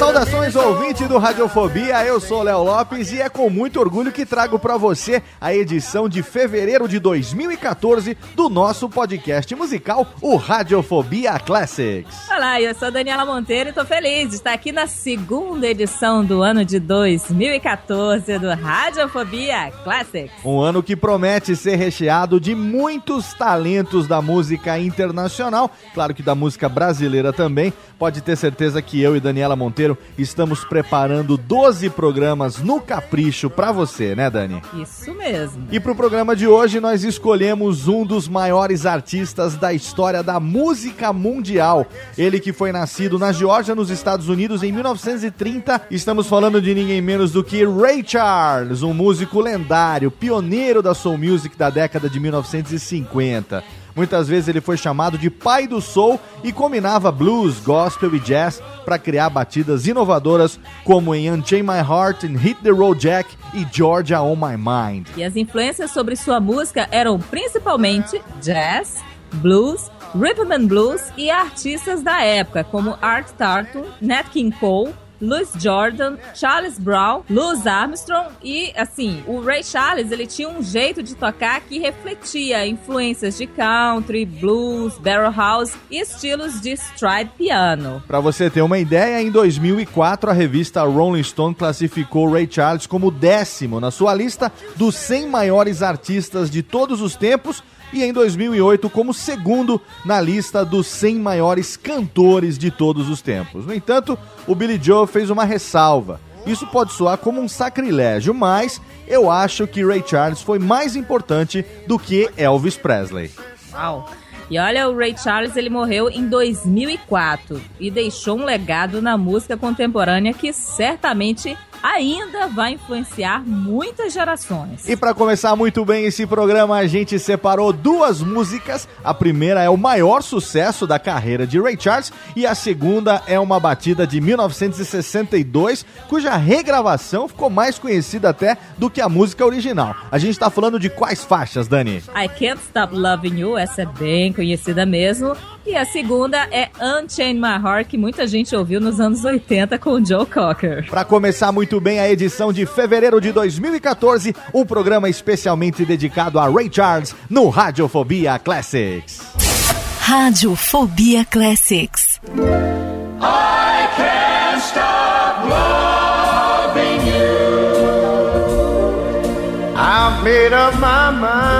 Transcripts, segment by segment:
pasó Saudações ouvinte do Radiofobia, eu sou Léo Lopes e é com muito orgulho que trago pra você a edição de fevereiro de 2014 do nosso podcast musical, o Radiofobia Classics. Olá, eu sou Daniela Monteiro e tô feliz de estar aqui na segunda edição do ano de 2014 do Radiofobia Classics. Um ano que promete ser recheado de muitos talentos da música internacional, claro que da música brasileira também. Pode ter certeza que eu e Daniela Monteiro estamos preparando 12 programas no capricho pra você, né, Dani? Isso mesmo. E pro programa de hoje nós escolhemos um dos maiores artistas da história da música mundial. Ele que foi nascido na Geórgia, nos Estados Unidos, em 1930. Estamos falando de ninguém menos do que Ray Charles, um músico lendário, pioneiro da soul music da década de 1950. Muitas vezes ele foi chamado de pai do soul e combinava blues, gospel e jazz para criar batidas inovadoras como em Unchain My Heart, em Hit the Road Jack e Georgia on My Mind. E as influências sobre sua música eram principalmente jazz, blues, rhythm and blues e artistas da época como Art Tartu, Nat King Cole, Louis Jordan, Charles Brown, Louis Armstrong e, assim, o Ray Charles, ele tinha um jeito de tocar que refletia influências de country, blues, barrel house e estilos de stride piano. Pra você ter uma ideia, em 2004 a revista Rolling Stone classificou Ray Charles como décimo na sua lista dos 100 maiores artistas de todos os tempos e em 2008 como segundo na lista dos 100 maiores cantores de todos os tempos. No entanto, o Billy Joe fez uma ressalva. Isso pode soar como um sacrilégio, mas eu acho que Ray Charles foi mais importante do que Elvis Presley. Uau! E olha, o Ray Charles ele morreu em 2004 e deixou um legado na música contemporânea que certamente ainda vai influenciar muitas gerações. E para começar muito bem esse programa, a gente separou duas músicas. A primeira é o maior sucesso da carreira de Ray Charles e a segunda é uma batida de 1962, cuja regravação ficou mais conhecida até do que a música original. A gente tá falando de quais faixas, Dani? I Can't Stop Loving You, essa é bem conhecida mesmo. E a segunda é Unchain My Heart, que muita gente ouviu nos anos 80 com o Joe Cocker. Para começar muito bem a edição de fevereiro de 2014, um programa especialmente dedicado a Ray Charles no Radiofobia Classics. Radiofobia Classics. I've made up my mind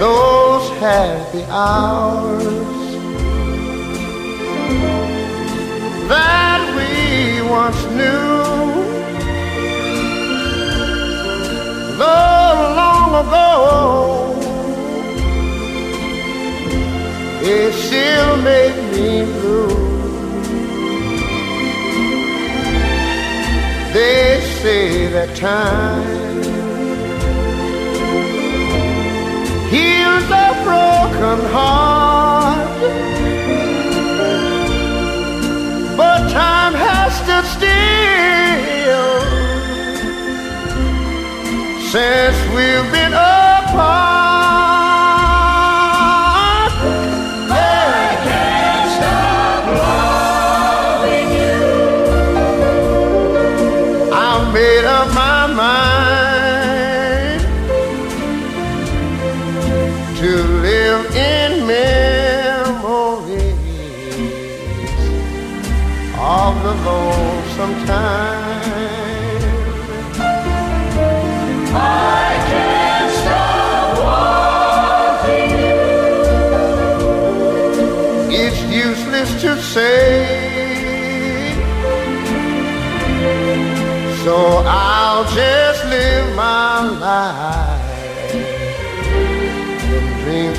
Those happy hours that we once knew. Those ago, it still made me blue. They say that time heals a broken heart, but time has stood still since we've been apart.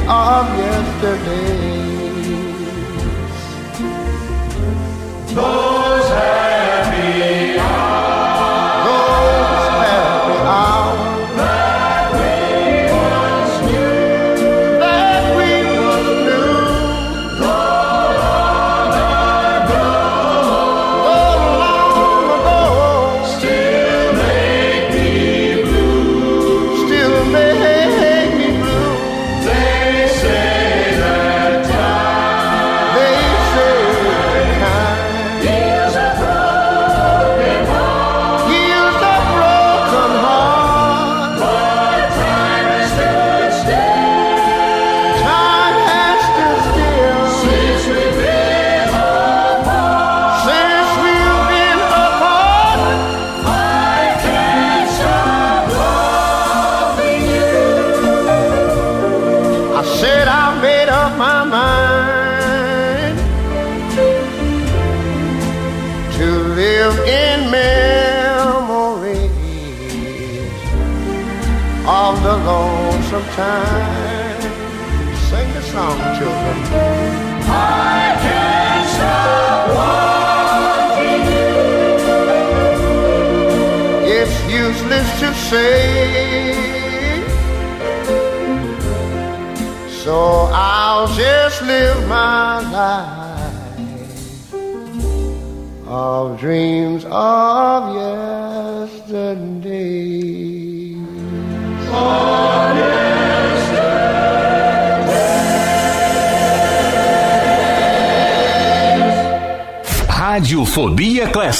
Of yesterday.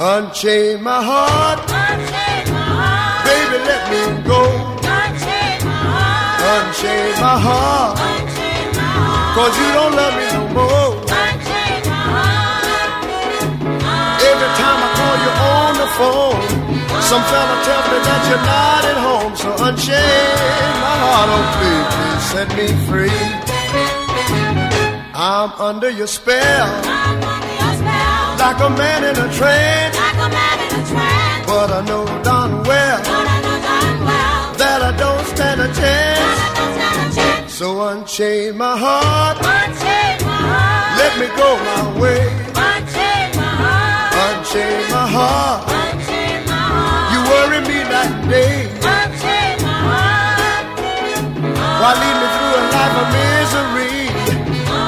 Unchain my heart, baby, let me go. Unchain my heart, cause you don't love me no more. Every time I call you on the phone, some fella tell me that you're not at home. So unchain my heart, oh please, please set me free. I'm under your spell, like a man in a trance. But I know darn well that I don't stand a chance. So unchain my heart, let me go my way. Unchain my heart, you worry me night and day. Why lead me through a life of misery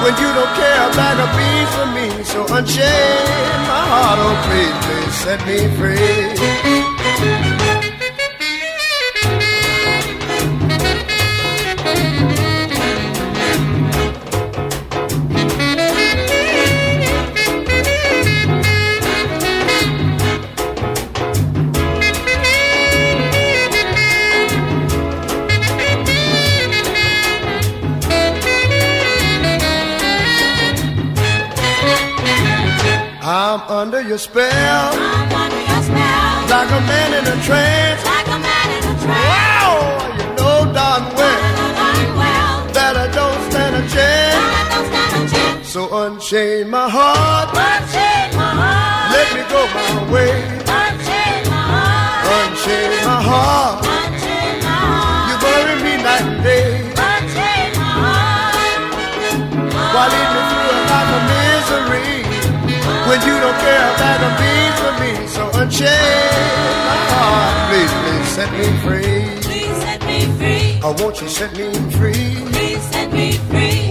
when you don't care a bag of beans for me? So unchain my heart, oh please, please set me free. Under your spell. I'm under your spell. Like a man in a trance. Like a man in a trance. Wow, you know darn well know darn well that I don't stand a chance. that I don't stand a chance. So unchain my heart, Unchain my heart. let me go my way. Unchain my heart. Unchain my heart, when you don't care a bag of beans for me? So unchain my heart, please, please set me free. Please set me free. Oh, won't you set me free? Please set me free.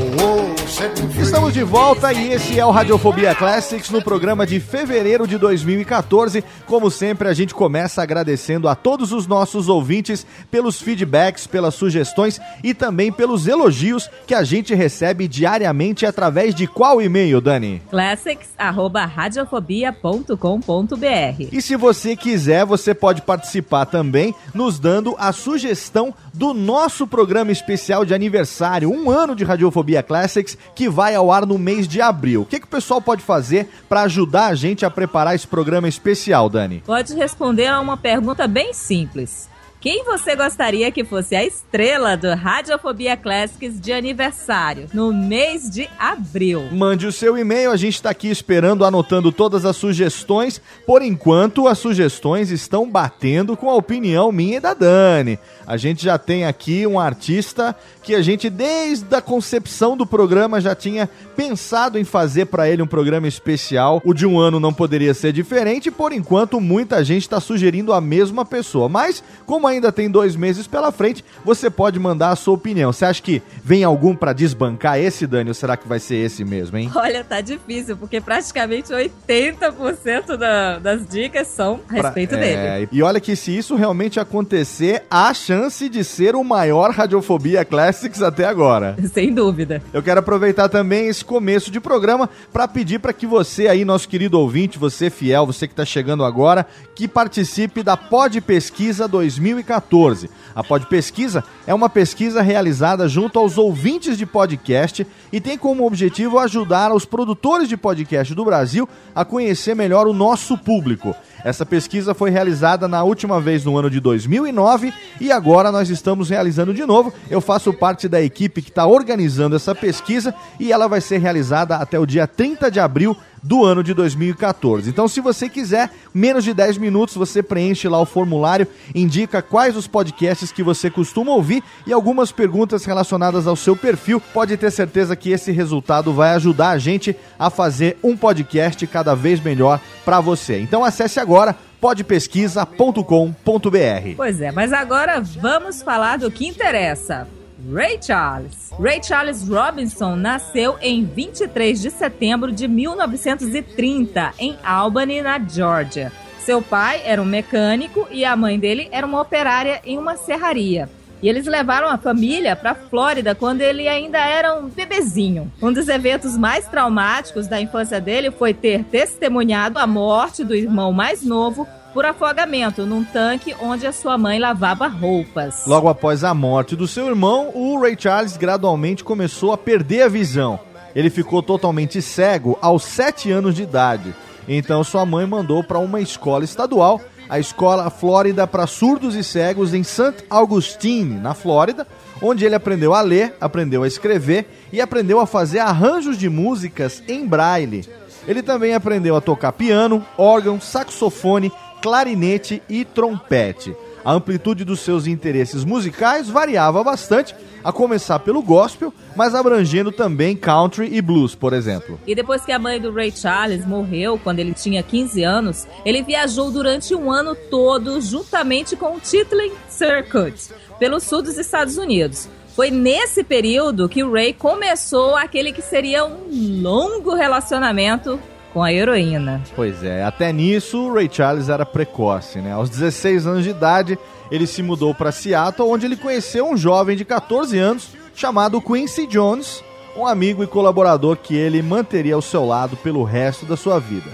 Estamos de volta e esse é o Radiofobia Classics no programa de fevereiro de 2014. Como sempre, a gente começa agradecendo a todos os nossos ouvintes pelos feedbacks, pelas sugestões e também pelos elogios que a gente recebe diariamente através de qual e-mail, Dani? classics@radiofobia.com.br. E se você quiser, você pode participar também, nos dando a sugestão do nosso programa especial de aniversário, um ano de Radiofobia Classics, que vai ao ar no mês de abril. O que, que o pessoal pode fazer para ajudar a gente a preparar esse programa especial, Dani? Pode responder a uma pergunta bem simples. Quem você gostaria que fosse a estrela do Radiofobia Classics de aniversário no mês de abril? Mande o seu e-mail, a gente está aqui esperando, anotando todas as sugestões. Por enquanto, as sugestões estão batendo com a opinião minha e da Dani. A gente já tem aqui um artista que a gente, desde a concepção do programa, já tinha pensado em fazer para ele um programa especial. O de um ano não poderia ser diferente, por enquanto, muita gente está sugerindo a mesma pessoa. Mas, como ainda tem dois meses pela frente, você pode mandar a sua opinião. Você acha que vem algum para desbancar esse, Dani, ou será que vai ser esse mesmo, hein? Olha, tá difícil, porque praticamente 80% da- das dicas são a respeito Pra- dele. é, e olha que se isso realmente acontecer, há chance de ser o maior Radiofobia Classics até agora. Sem dúvida. Eu quero aproveitar também esse começo de programa para pedir para que você aí, nosso querido ouvinte, você fiel, você que está chegando agora, que participe da Pod Pesquisa 2014. A Pod Pesquisa é uma pesquisa realizada junto aos ouvintes de podcast e tem como objetivo ajudar os produtores de podcast do Brasil a conhecer melhor o nosso público. Essa pesquisa foi realizada na última vez no ano de 2009 e agora nós estamos realizando de novo. Eu faço parte da equipe que está organizando essa pesquisa e ela vai ser realizada até o dia 30 de abril do ano de 2014. Então, se você quiser, menos de 10 minutos, você preenche lá o formulário, indica quais os podcasts que você costuma ouvir e algumas perguntas relacionadas ao seu perfil. Pode ter certeza que esse resultado vai ajudar a gente a fazer um podcast cada vez melhor para você. Então, acesse agora podpesquisa.com.br. Pois é, mas agora vamos falar do que interessa. Ray Charles. Ray Charles Robinson nasceu em 23 de setembro de 1930 em Albany, na Georgia. Seu pai era um mecânico e a mãe dele era uma operária em uma serraria. E eles levaram a família para Flórida quando ele ainda era um bebezinho. Um dos eventos mais traumáticos da infância dele foi ter testemunhado a morte do irmão mais novo por afogamento num tanque onde a sua mãe lavava roupas. Logo após a morte do seu irmão, o Ray Charles gradualmente começou a perder a visão. Ele ficou totalmente cego aos 7 anos de idade. Então sua mãe mandou para uma escola estadual, a Escola Flórida para Surdos e Cegos em St. Augustine, na Flórida, onde ele aprendeu a ler, aprendeu a escrever e aprendeu a fazer arranjos de músicas em braille. Ele também aprendeu a tocar piano, órgão, saxofone, clarinete e trompete. A amplitude dos seus interesses musicais variava bastante, a começar pelo gospel, mas abrangendo também country e blues, por exemplo. E depois que a mãe do Ray Charles morreu, quando ele tinha 15 anos, ele viajou durante um ano todo juntamente com o Titlin Circuit pelo sul dos Estados Unidos. Foi nesse período que o Ray começou aquele que seria um longo relacionamento com a heroína. Pois é, até nisso Ray Charles era precoce, né? Aos 16 anos de idade, ele se mudou para Seattle, onde ele conheceu um jovem de 14 anos chamado Quincy Jones, um amigo e colaborador que ele manteria ao seu lado pelo resto da sua vida.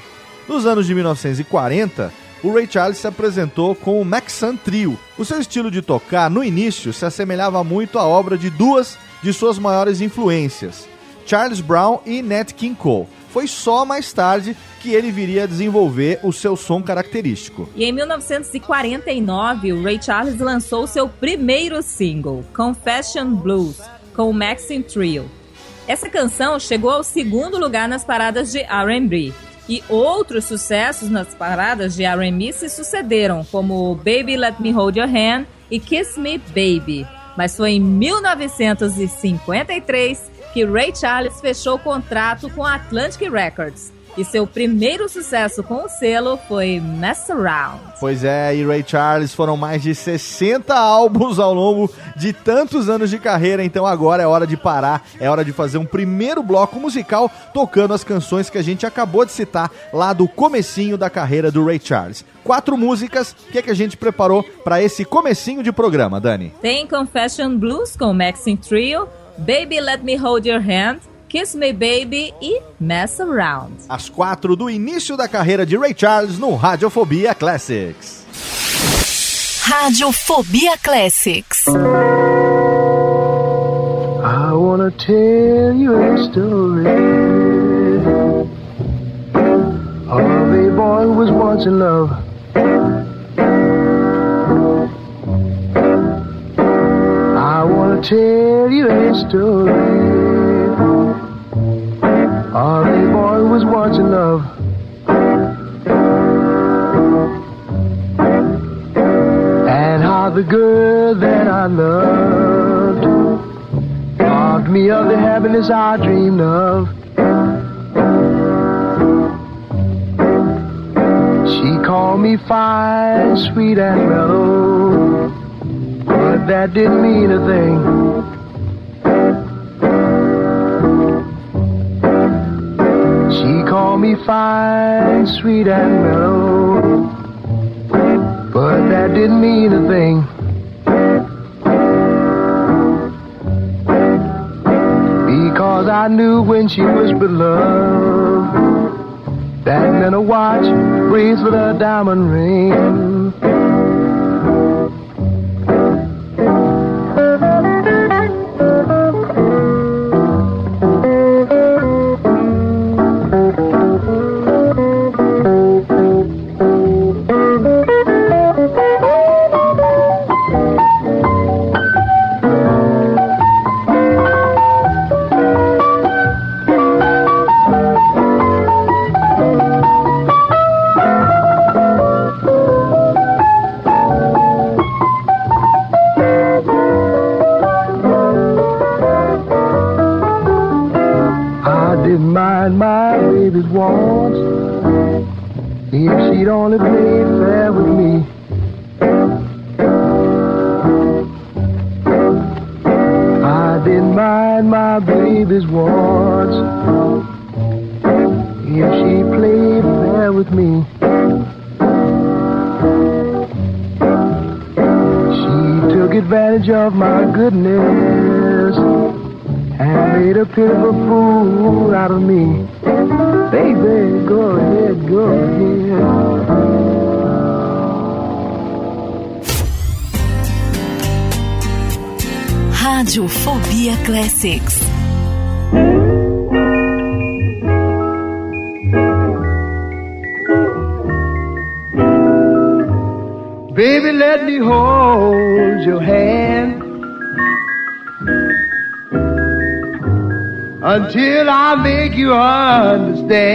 Nos anos de 1940, o Ray Charles se apresentou com o Maxan Trio. O seu estilo de tocar, no início, se assemelhava muito à obra de duas de suas maiores influências, Charles Brown e Nat King Cole. Foi só mais tarde que ele viria a desenvolver o seu som característico. E em 1949, o Ray Charles lançou seu primeiro single, Confession Blues, com o Maxim Trio. Essa canção chegou ao segundo lugar nas paradas de R&B. E outros sucessos nas paradas de R&B se sucederam, como Baby Let Me Hold Your Hand e Kiss Me Baby. Mas foi em 1953 que Ray Charles fechou o contrato com a Atlantic Records e seu primeiro sucesso com o selo foi Mess Around. Pois é, e Ray Charles foram mais de 60 álbuns ao longo de tantos anos de carreira, então agora é hora de parar, é hora de fazer um primeiro bloco musical tocando as canções que a gente acabou de citar lá do comecinho da carreira do Ray Charles. Quatro músicas, o que, é que a gente preparou para esse comecinho de programa, Dani? Tem Confession Blues com Maxine Trio, Baby Let Me Hold Your Hand, Kiss Me Baby e Mess Around. As quatro do início da carreira de Ray Charles no Radiofobia Classics. Radiofobia Classics. I wanna tell you a story of a boy who was once in love. I wanna tell you a story of a boy was once in love. And how the girl that I loved robbed me of the happiness I dreamed of. She called me fine, sweet, and mellow, that didn't mean a thing. She called me fine, sweet, and mellow, but that didn't mean a thing. Because I knew when she was beloved, that meant a watch, bracelet, a diamond ring. de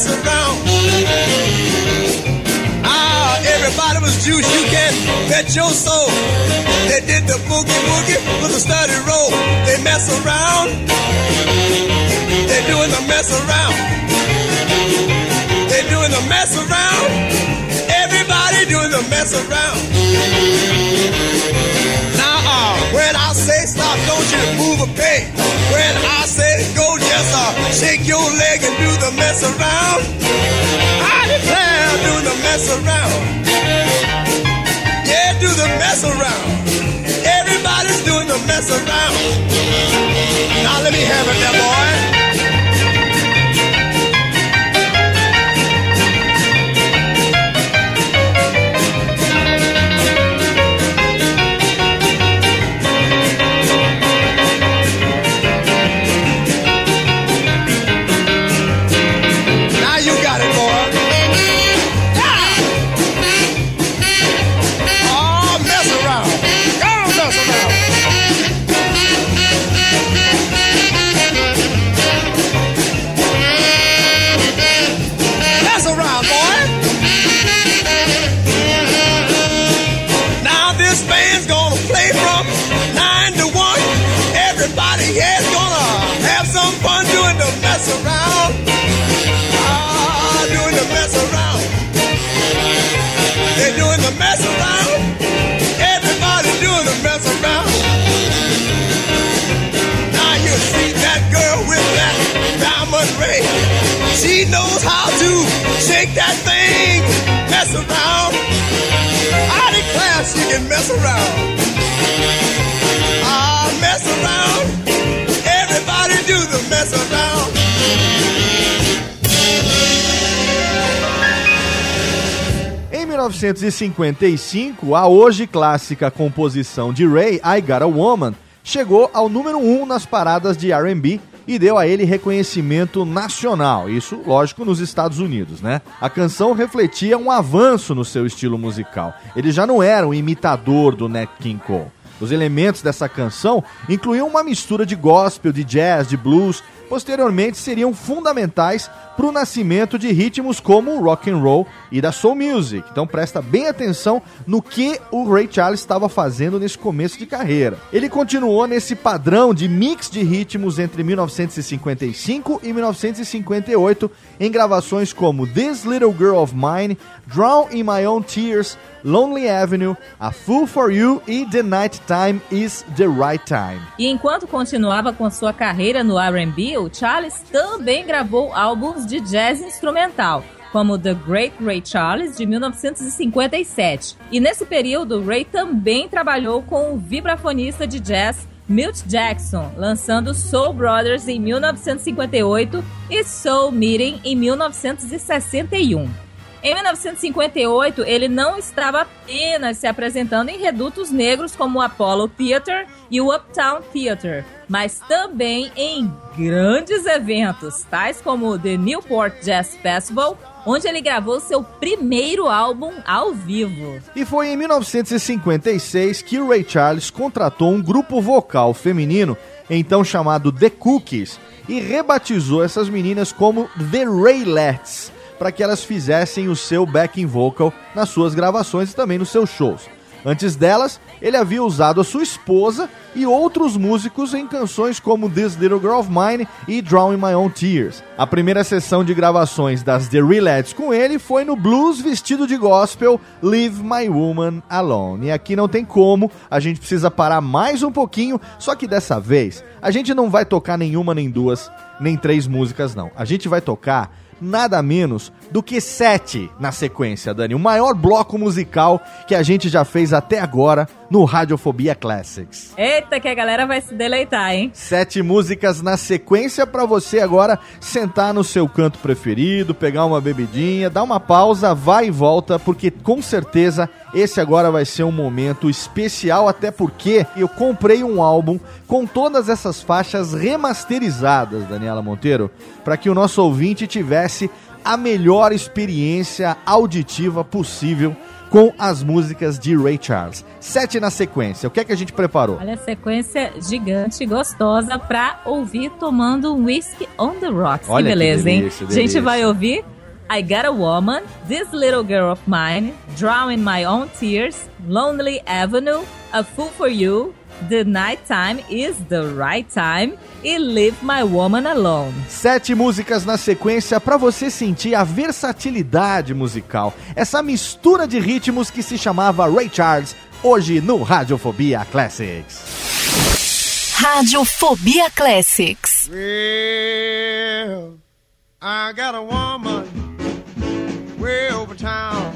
mess around. Ah, everybody was juice. You can bet your soul. They did the boogie woogie with a study roll. They mess around. They're doing the mess around. They're doing the mess around. Everybody doing the mess around. Now, uh, when I say stop, don't you move a peg. When I say go, just uh, shake your leg and do the mess around. I declare, do the mess around. Yeah, do the mess around. Everybody's doing the mess around. Now let me have it, there, boy. Mess around. Mess around. Everybody do the mess around. Em 1955, a hoje clássica composição de Ray, I Got a Woman, chegou ao número 1 nas paradas de R&B e deu a ele reconhecimento nacional, isso, lógico, nos Estados Unidos, né? A canção refletia um avanço no seu estilo musical. Ele já não era um imitador do Nat King Cole. Os elementos dessa canção incluíam uma mistura de gospel, de jazz, de blues, posteriormente seriam fundamentais para o nascimento de ritmos como o rock and roll e da soul music. Então presta bem atenção no que o Ray Charles estava fazendo nesse começo de carreira. Ele continuou nesse padrão de mix de ritmos entre 1955 e 1958 em gravações como This Little Girl of Mine, Drown in My Own Tears, Lonely Avenue, A Fool for You e The Night Time is the Right Time. E enquanto continuava com sua carreira no R&B, Charles também gravou álbuns de jazz instrumental, como The Great Ray Charles, de 1957. E nesse período, Ray também trabalhou com o vibrafonista de jazz Milt Jackson, lançando Soul Brothers em 1958 e Soul Meeting em 1961. Em 1958, ele não estava apenas se apresentando em redutos negros como o Apollo Theater e o Uptown Theater, mas também em grandes eventos, tais como o The Newport Jazz Festival, onde ele gravou seu primeiro álbum ao vivo. E foi em 1956 que Ray Charles contratou um grupo vocal feminino, então chamado The Cookies, e rebatizou essas meninas como The Raylettes, para que elas fizessem o seu backing vocal nas suas gravações e também nos seus shows. Antes delas, ele havia usado a sua esposa e outros músicos em canções como This Little Girl of Mine e Drawing My Own Tears. A primeira sessão de gravações das The Relads com ele foi no blues vestido de gospel Leave My Woman Alone. E aqui não tem como, a gente precisa parar mais um pouquinho, só que dessa vez a gente não vai tocar nenhuma, nem duas, nem três músicas não. A gente vai tocar nada menos do que sete na sequência, Dani. O maior bloco musical que a gente já fez até agora no Radiofobia Classics. Eita, que a galera vai se deleitar, hein? Sete músicas na sequência para você agora sentar no seu canto preferido, pegar uma bebidinha, dar uma pausa, vai e volta, porque com certeza esse agora vai ser um momento especial, até porque eu comprei um álbum com todas essas faixas remasterizadas, Daniela Monteiro, para que o nosso ouvinte tivesse a melhor experiência auditiva possível com as músicas de Ray Charles. Sete na sequência. O que é que a gente preparou? Olha sequência gigante, gostosa pra ouvir tomando um whisky on the rocks. Olha que que beleza, delícia, hein? A gente delícia. vai ouvir I Got a Woman, This Little Girl of Mine, Drowning My Own Tears, Lonely Avenue, A Fool for You, The Night Time is the Right Time e Leave My Woman Alone. Sete músicas na sequência para você sentir a versatilidade musical. Essa mistura de ritmos que se chamava Ray Charles, hoje no Radiofobia Classics. Radiofobia Classics. Well, I got a woman way over town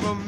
me.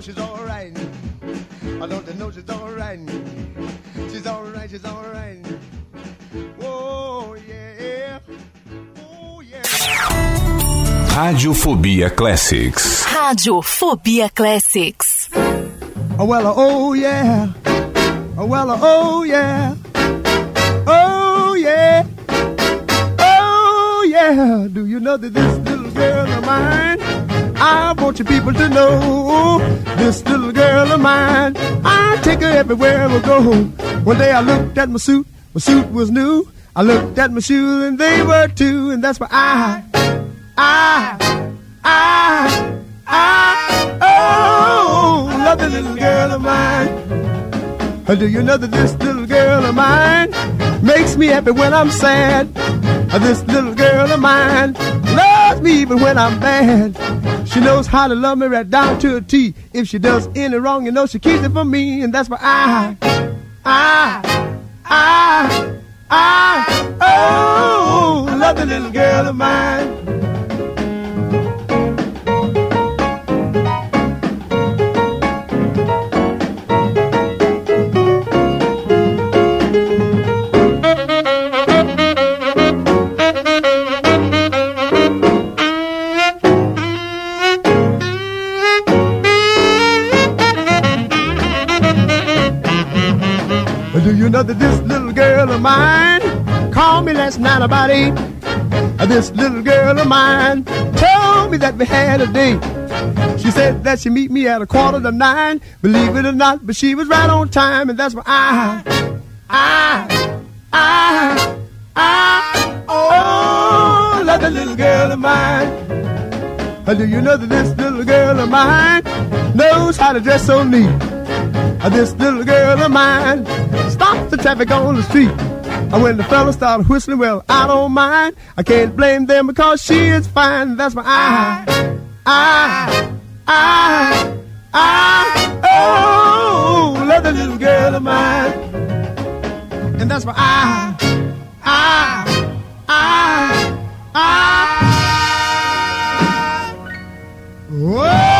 Know she's all right? I don't you know she's all right? She's all right, she's all right. Oh, yeah. Oh, yeah. Radiofobia Classics. Radiofobia Classics. Oh, well, oh, yeah. Oh, well, oh, yeah. Oh, yeah. Oh, yeah. Do you know that this little girl of mine? I want you people to know this little girl of mine. I take her everywhere we go. One day I looked at my suit, my suit was new. I looked at my shoes and they were too, and that's why I, I, I, I, oh, love the little girl of mine. Do you know that this little girl of mine makes me happy when I'm sad? This little girl of mine loves me even when I'm bad. She knows how to love me right down to a T. If she does any wrong, you know she keeps it from me, and that's why I, I, I, I, oh, love the little girl of mine. Know that this little girl of mine called me last night about eight? This little girl of mine told me that we had a date. She said that she'd meet me at a quarter to nine. Believe it or not, but she was right on time, and that's why I, I, I, I, oh, love that little girl of mine. Do you know that this little girl of mine knows how to dress so neat? This little girl of mine stops the traffic on the street. And when the fellas start whistling, well, I don't mind. I can't blame them because she is fine. That's why I, I, I, I, oh, love the little girl of mine. And that's why I, I, I, I, whoa,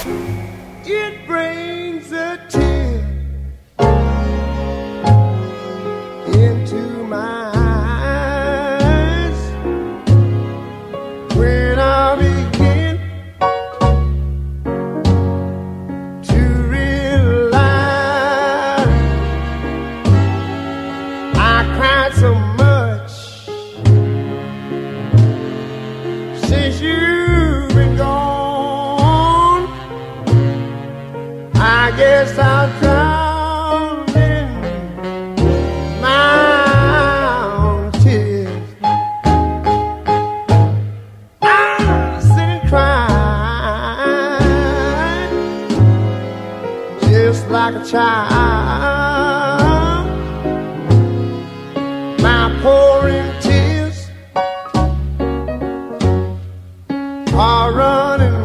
Child. My pouring tears are running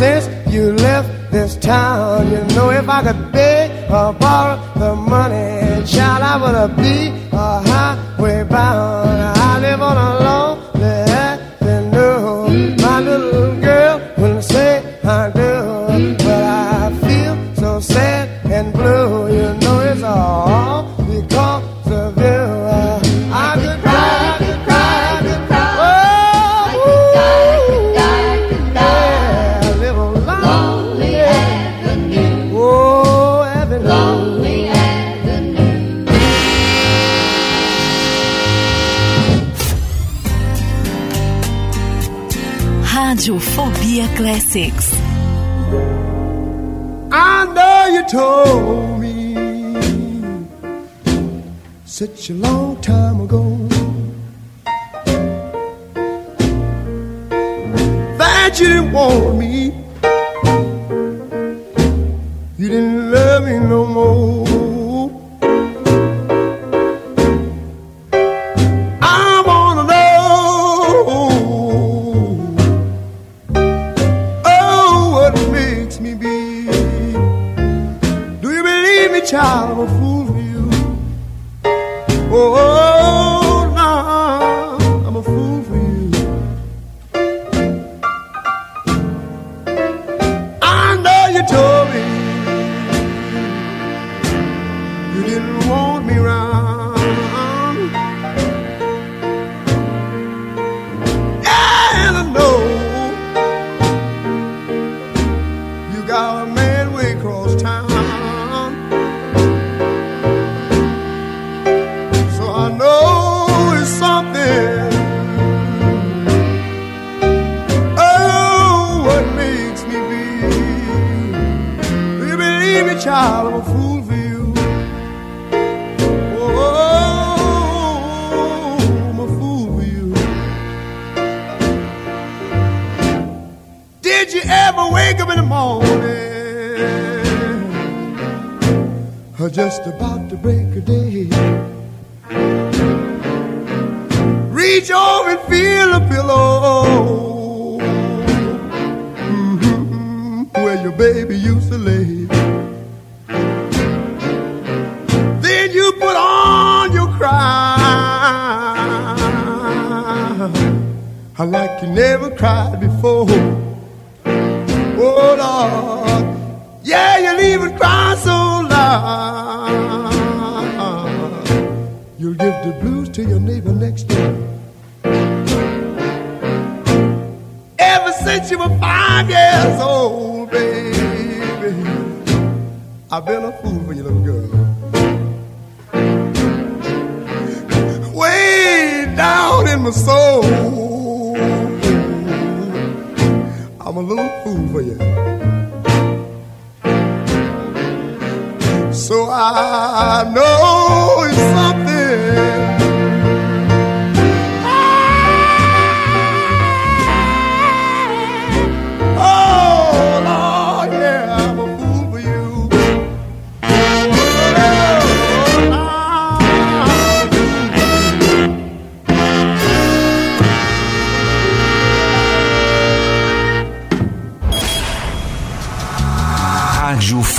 since you left this town. You know if I could I like you never cried before. Oh Lord, yeah, you'll even cry so loud. You'll give the blues to your neighbor next door. Ever since you were five years old, baby, I've been a fool for you, little girl. Way down in my soul. I'm a little fool for you. So I know it's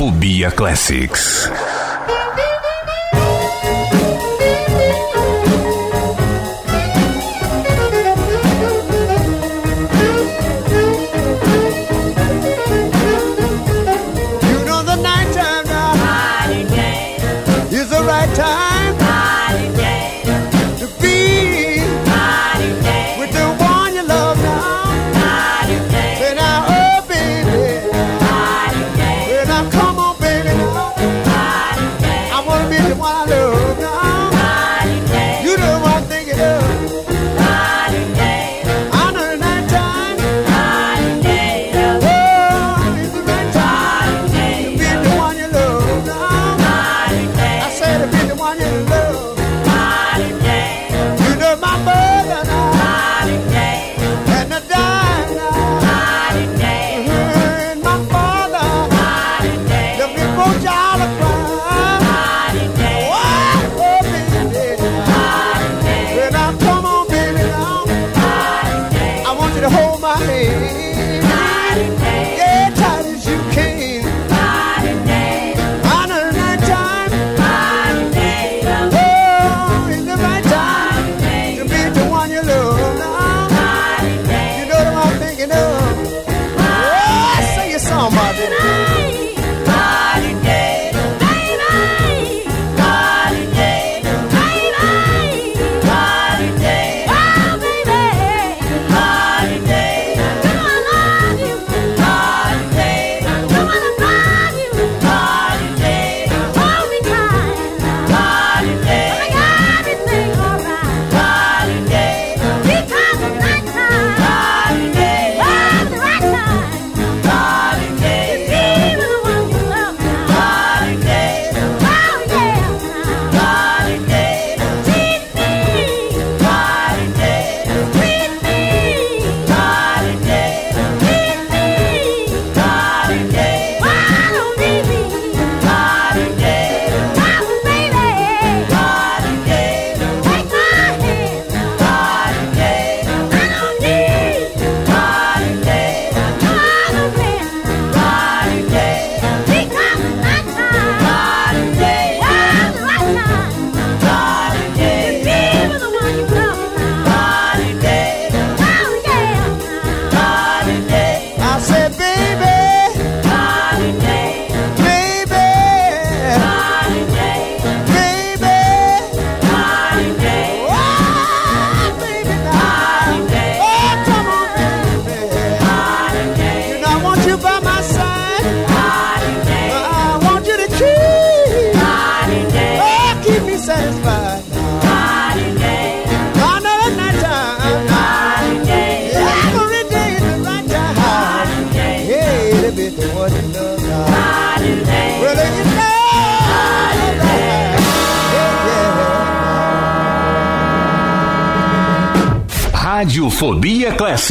Fobia Classics.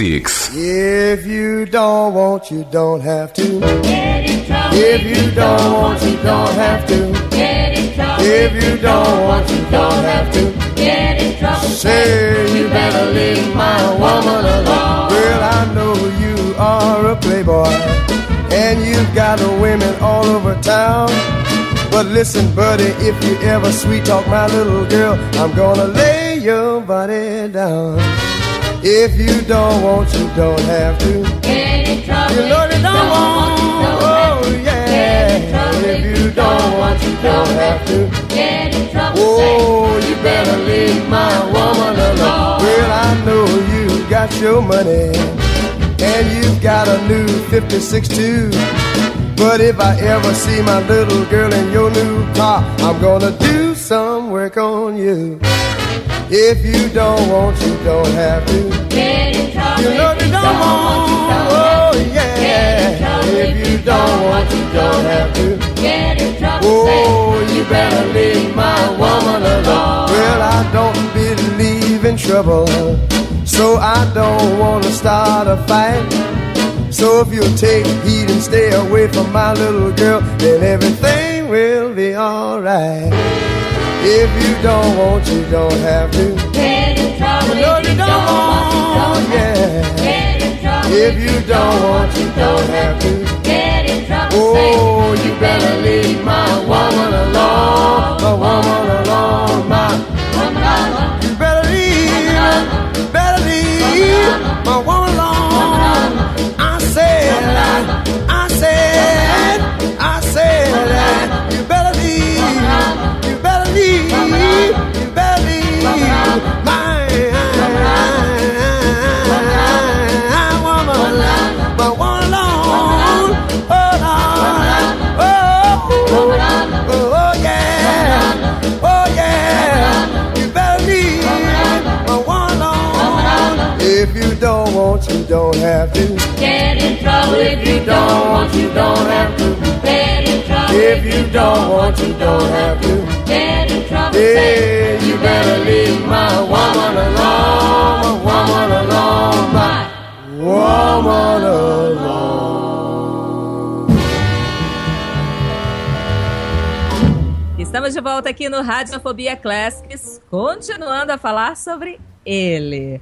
Fobia Classics. yeah. If you don't want, you don't have to. If you don't want, you don't have to. If you don't want, you don't have to. Say you better leave my woman alone. Well, I know you are a playboy, and you've got women all over town. But listen, buddy, if you ever sweet talk my little girl, I'm gonna lay your body down. If you don't want, you don't have to. You know you don't want. Oh yeah. If you don't want, you don't have to. Oh, you better leave my woman alone. Well, I know you got your money, and you've got a new 56 too. But if I ever see my little girl in your new car, I'm gonna do some work on you. If you don't want, you don't have to. You know you don't want. Oh yeah. If you don't want, you don't have to. Get in trouble. Oh, you better leave my woman alone. Well, I don't believe in trouble, so I don't want to start a fight. So if you'll take heed and stay away from my little girl, then everything will be alright. If you don't want, you don't have to. You know you don't want, yeah. If you don't want, you don't have to. Get in trouble. Oh, you better leave my woman alone, my woman alone, my. woman. You better leave, better leave my woman want, you don't have to. Get in trouble If you don't want, you don't have to. Get in trouble If you don't want, you don't have to. Get in trouble Yeah, you better leave my woman alone, my woman alone, my woman alone. Estamos de volta aqui no Radiofobia Classics, continuando a falar sobre ele.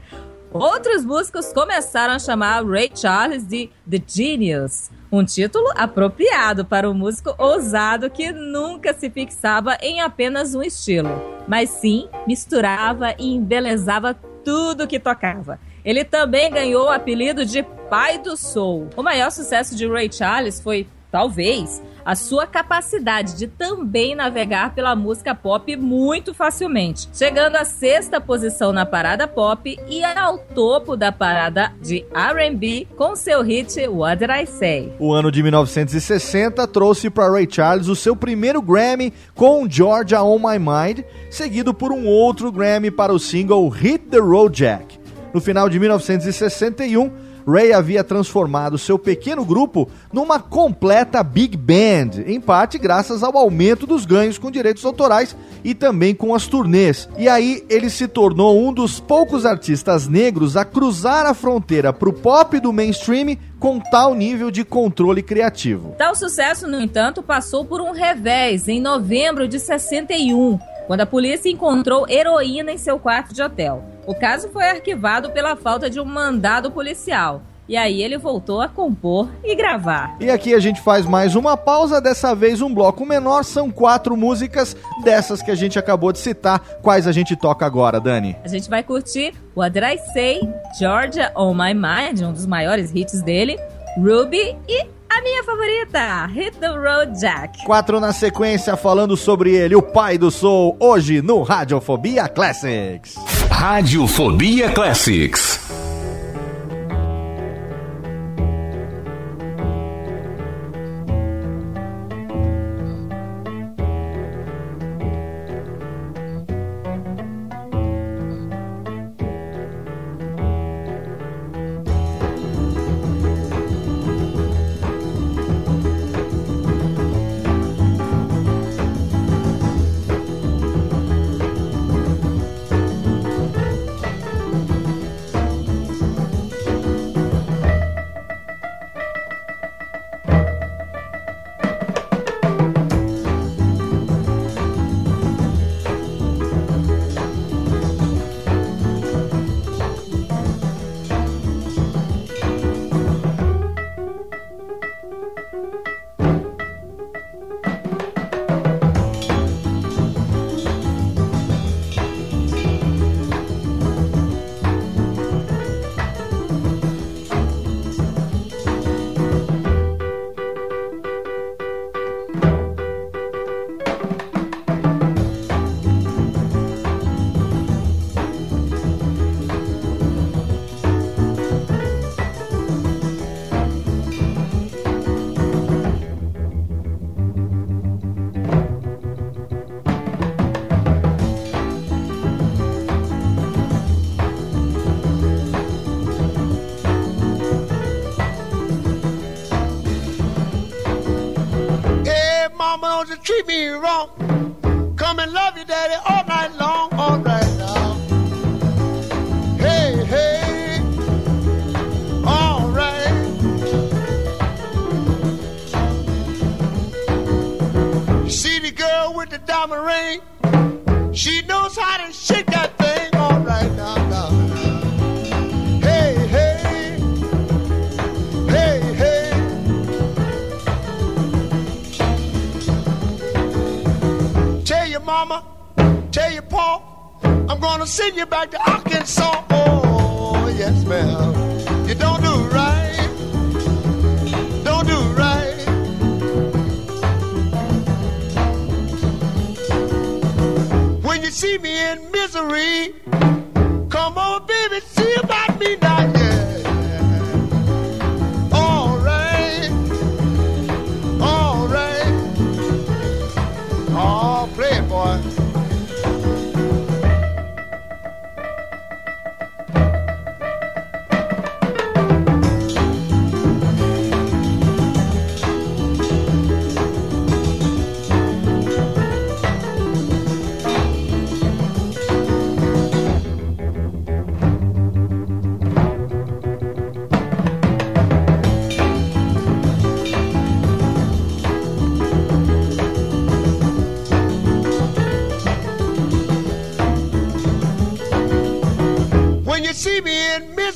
Outros músicos começaram a chamar Ray Charles de The Genius, um título apropriado para um músico ousado que nunca se fixava em apenas um estilo, mas sim misturava e embelezava tudo que tocava. Ele também ganhou o apelido de Pai do Soul. O maior sucesso de Ray Charles foi, talvez, a sua capacidade de também navegar pela música pop muito facilmente, chegando à sexta posição na parada pop e ao topo da parada de R&B com seu hit What Did I Say? O ano de 1960 trouxe para Ray Charles o seu primeiro Grammy com Georgia On My Mind, seguido por um outro Grammy para o single Hit the Road Jack. No final de 1961, Ray havia transformado seu pequeno grupo numa completa big band, em parte graças ao aumento dos ganhos com direitos autorais e também com as turnês. E aí ele se tornou um dos poucos artistas negros a cruzar a fronteira para o pop do mainstream com tal nível de controle criativo. Tal sucesso, no entanto, passou por um revés em novembro de 61, quando a polícia encontrou heroína em seu quarto de hotel. O caso foi arquivado pela falta de um mandado policial. E aí ele voltou a compor e gravar. E aqui a gente faz mais uma pausa, dessa vez um bloco menor, são quatro músicas dessas que a gente acabou de citar. Quais a gente toca agora, Dani? A gente vai curtir What Did I Say, Georgia On My Mind, um dos maiores hits dele, Ruby e a minha favorita, Hit the Road Jack. Quatro na sequência falando sobre ele, o pai do soul, hoje no Radiofobia Classics. Radiofobia Classics.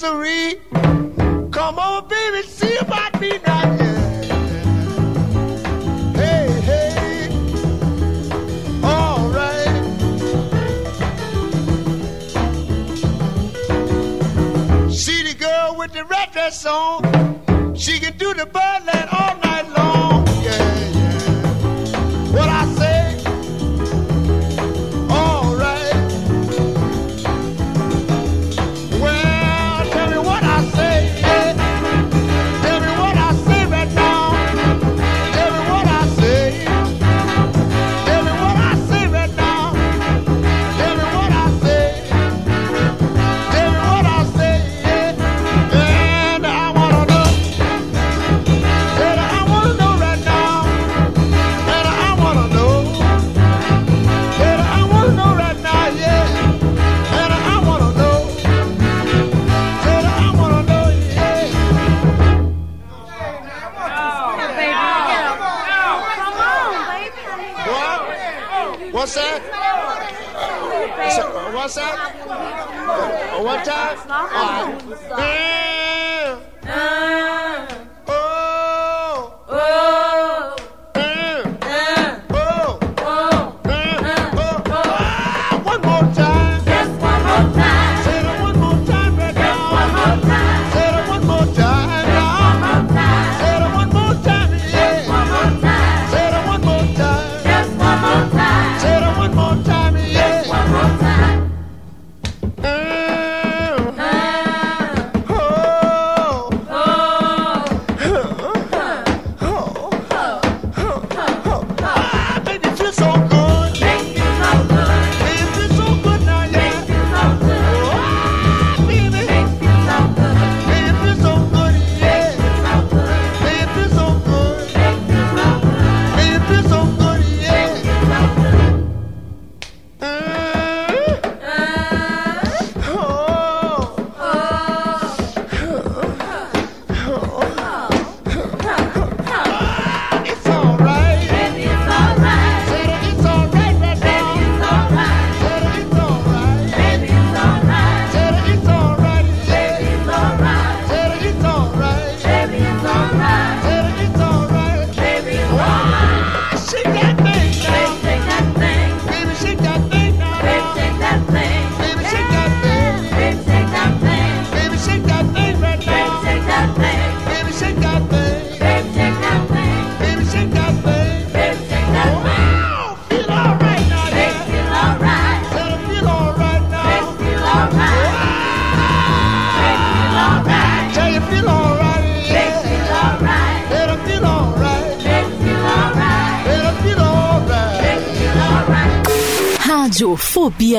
Misery, One time.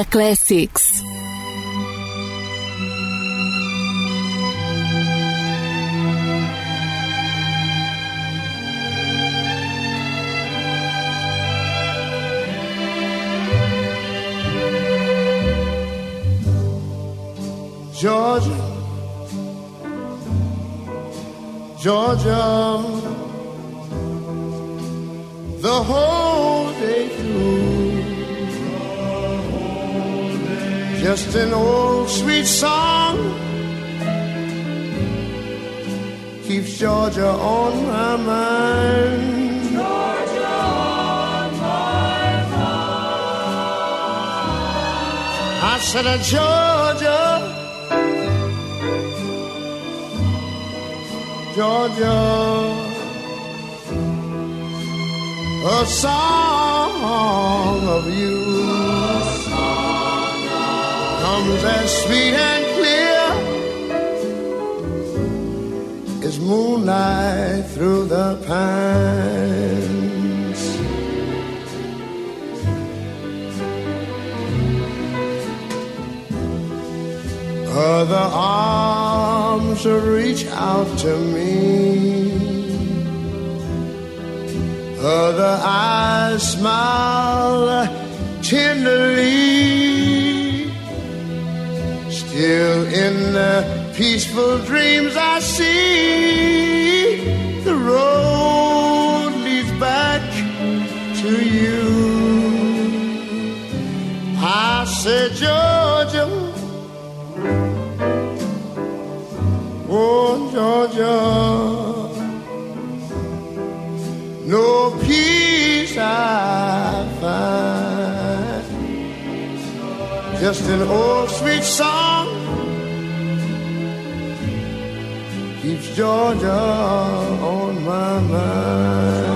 Classics. Song of you. Comes as sweet and smile tenderly. Still in the peaceful dreams I see, the road leads back to you. I said, Georgia. Oh, Georgia, no find. Just an old sweet song keeps Georgia on my mind.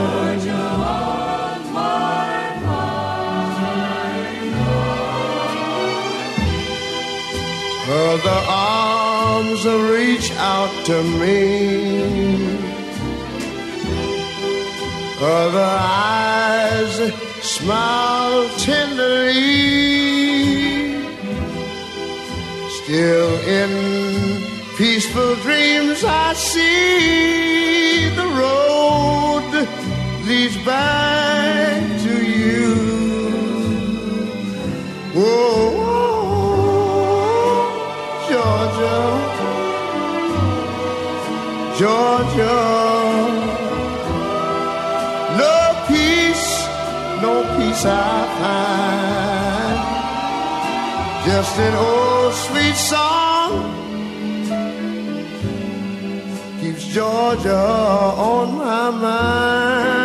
Other arms reach out to me. Other eyes smile tenderly. Still in peaceful dreams, I see the road leads back to you. Whoa, Georgia, Georgia. Peace I find. Just an old sweet song keeps Georgia on my mind.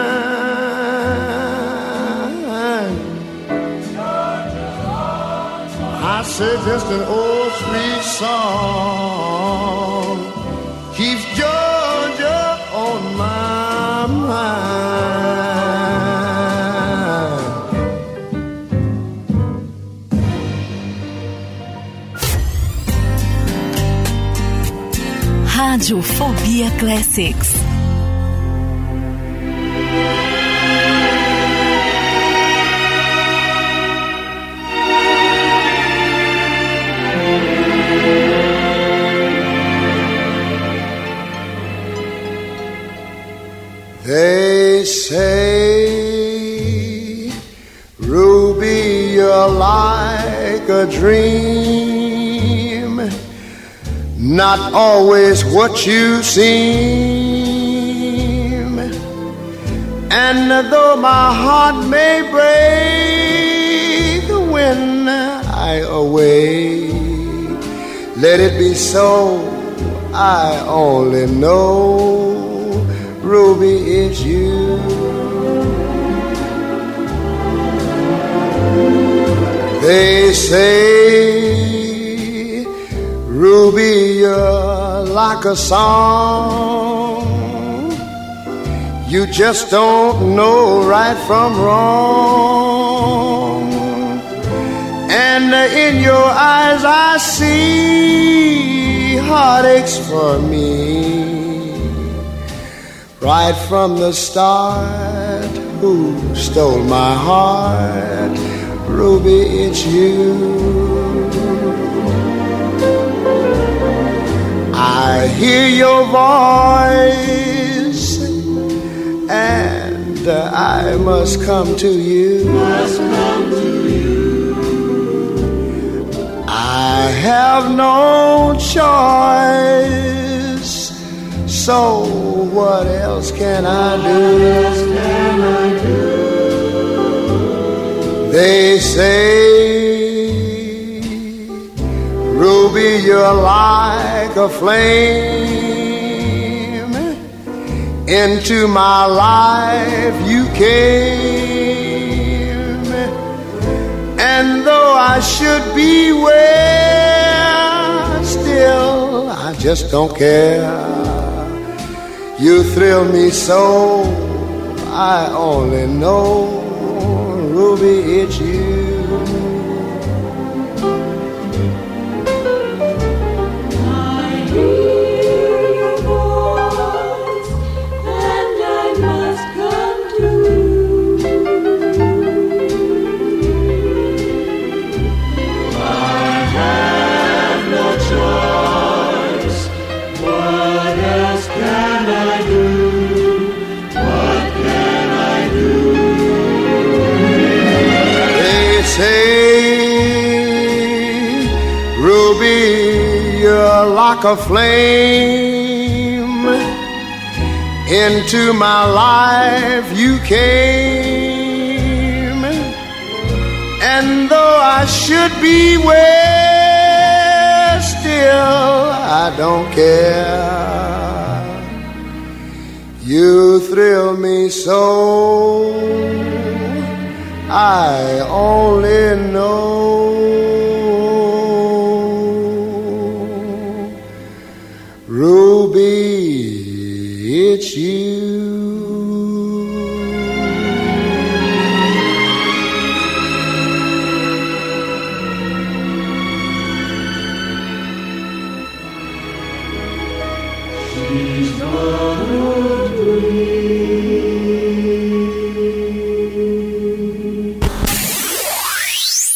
I said just an old sweet song Rádio Fobia Classics. They say, Ruby, you're like a dream, not always what you seem. And though my heart may break when I away, let it be so. I only know. Ruby, it's you. They say, Ruby, you're like a song. You just don't know right from wrong. And in your eyes, I see heartaches for me right from the start. Who stole my heart? Ruby, it's you. I hear your voice, and uh, I must come to you. I have no choice. So what else can I do? They say, Ruby, you're like a flame. Into my life you came, And though I should be where, still I just don't care. You thrill me so, I only know, Ruby, it's you. A flame. Into my life you came. And though I should be where, still I don't care. You thrill me so. I only know Ruby, it's you.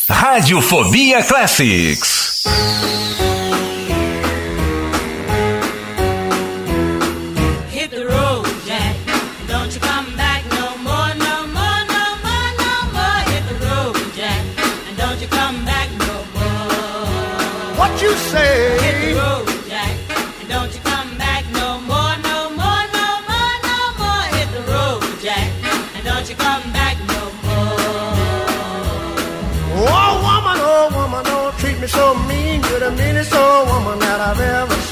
Radiofobia Classics.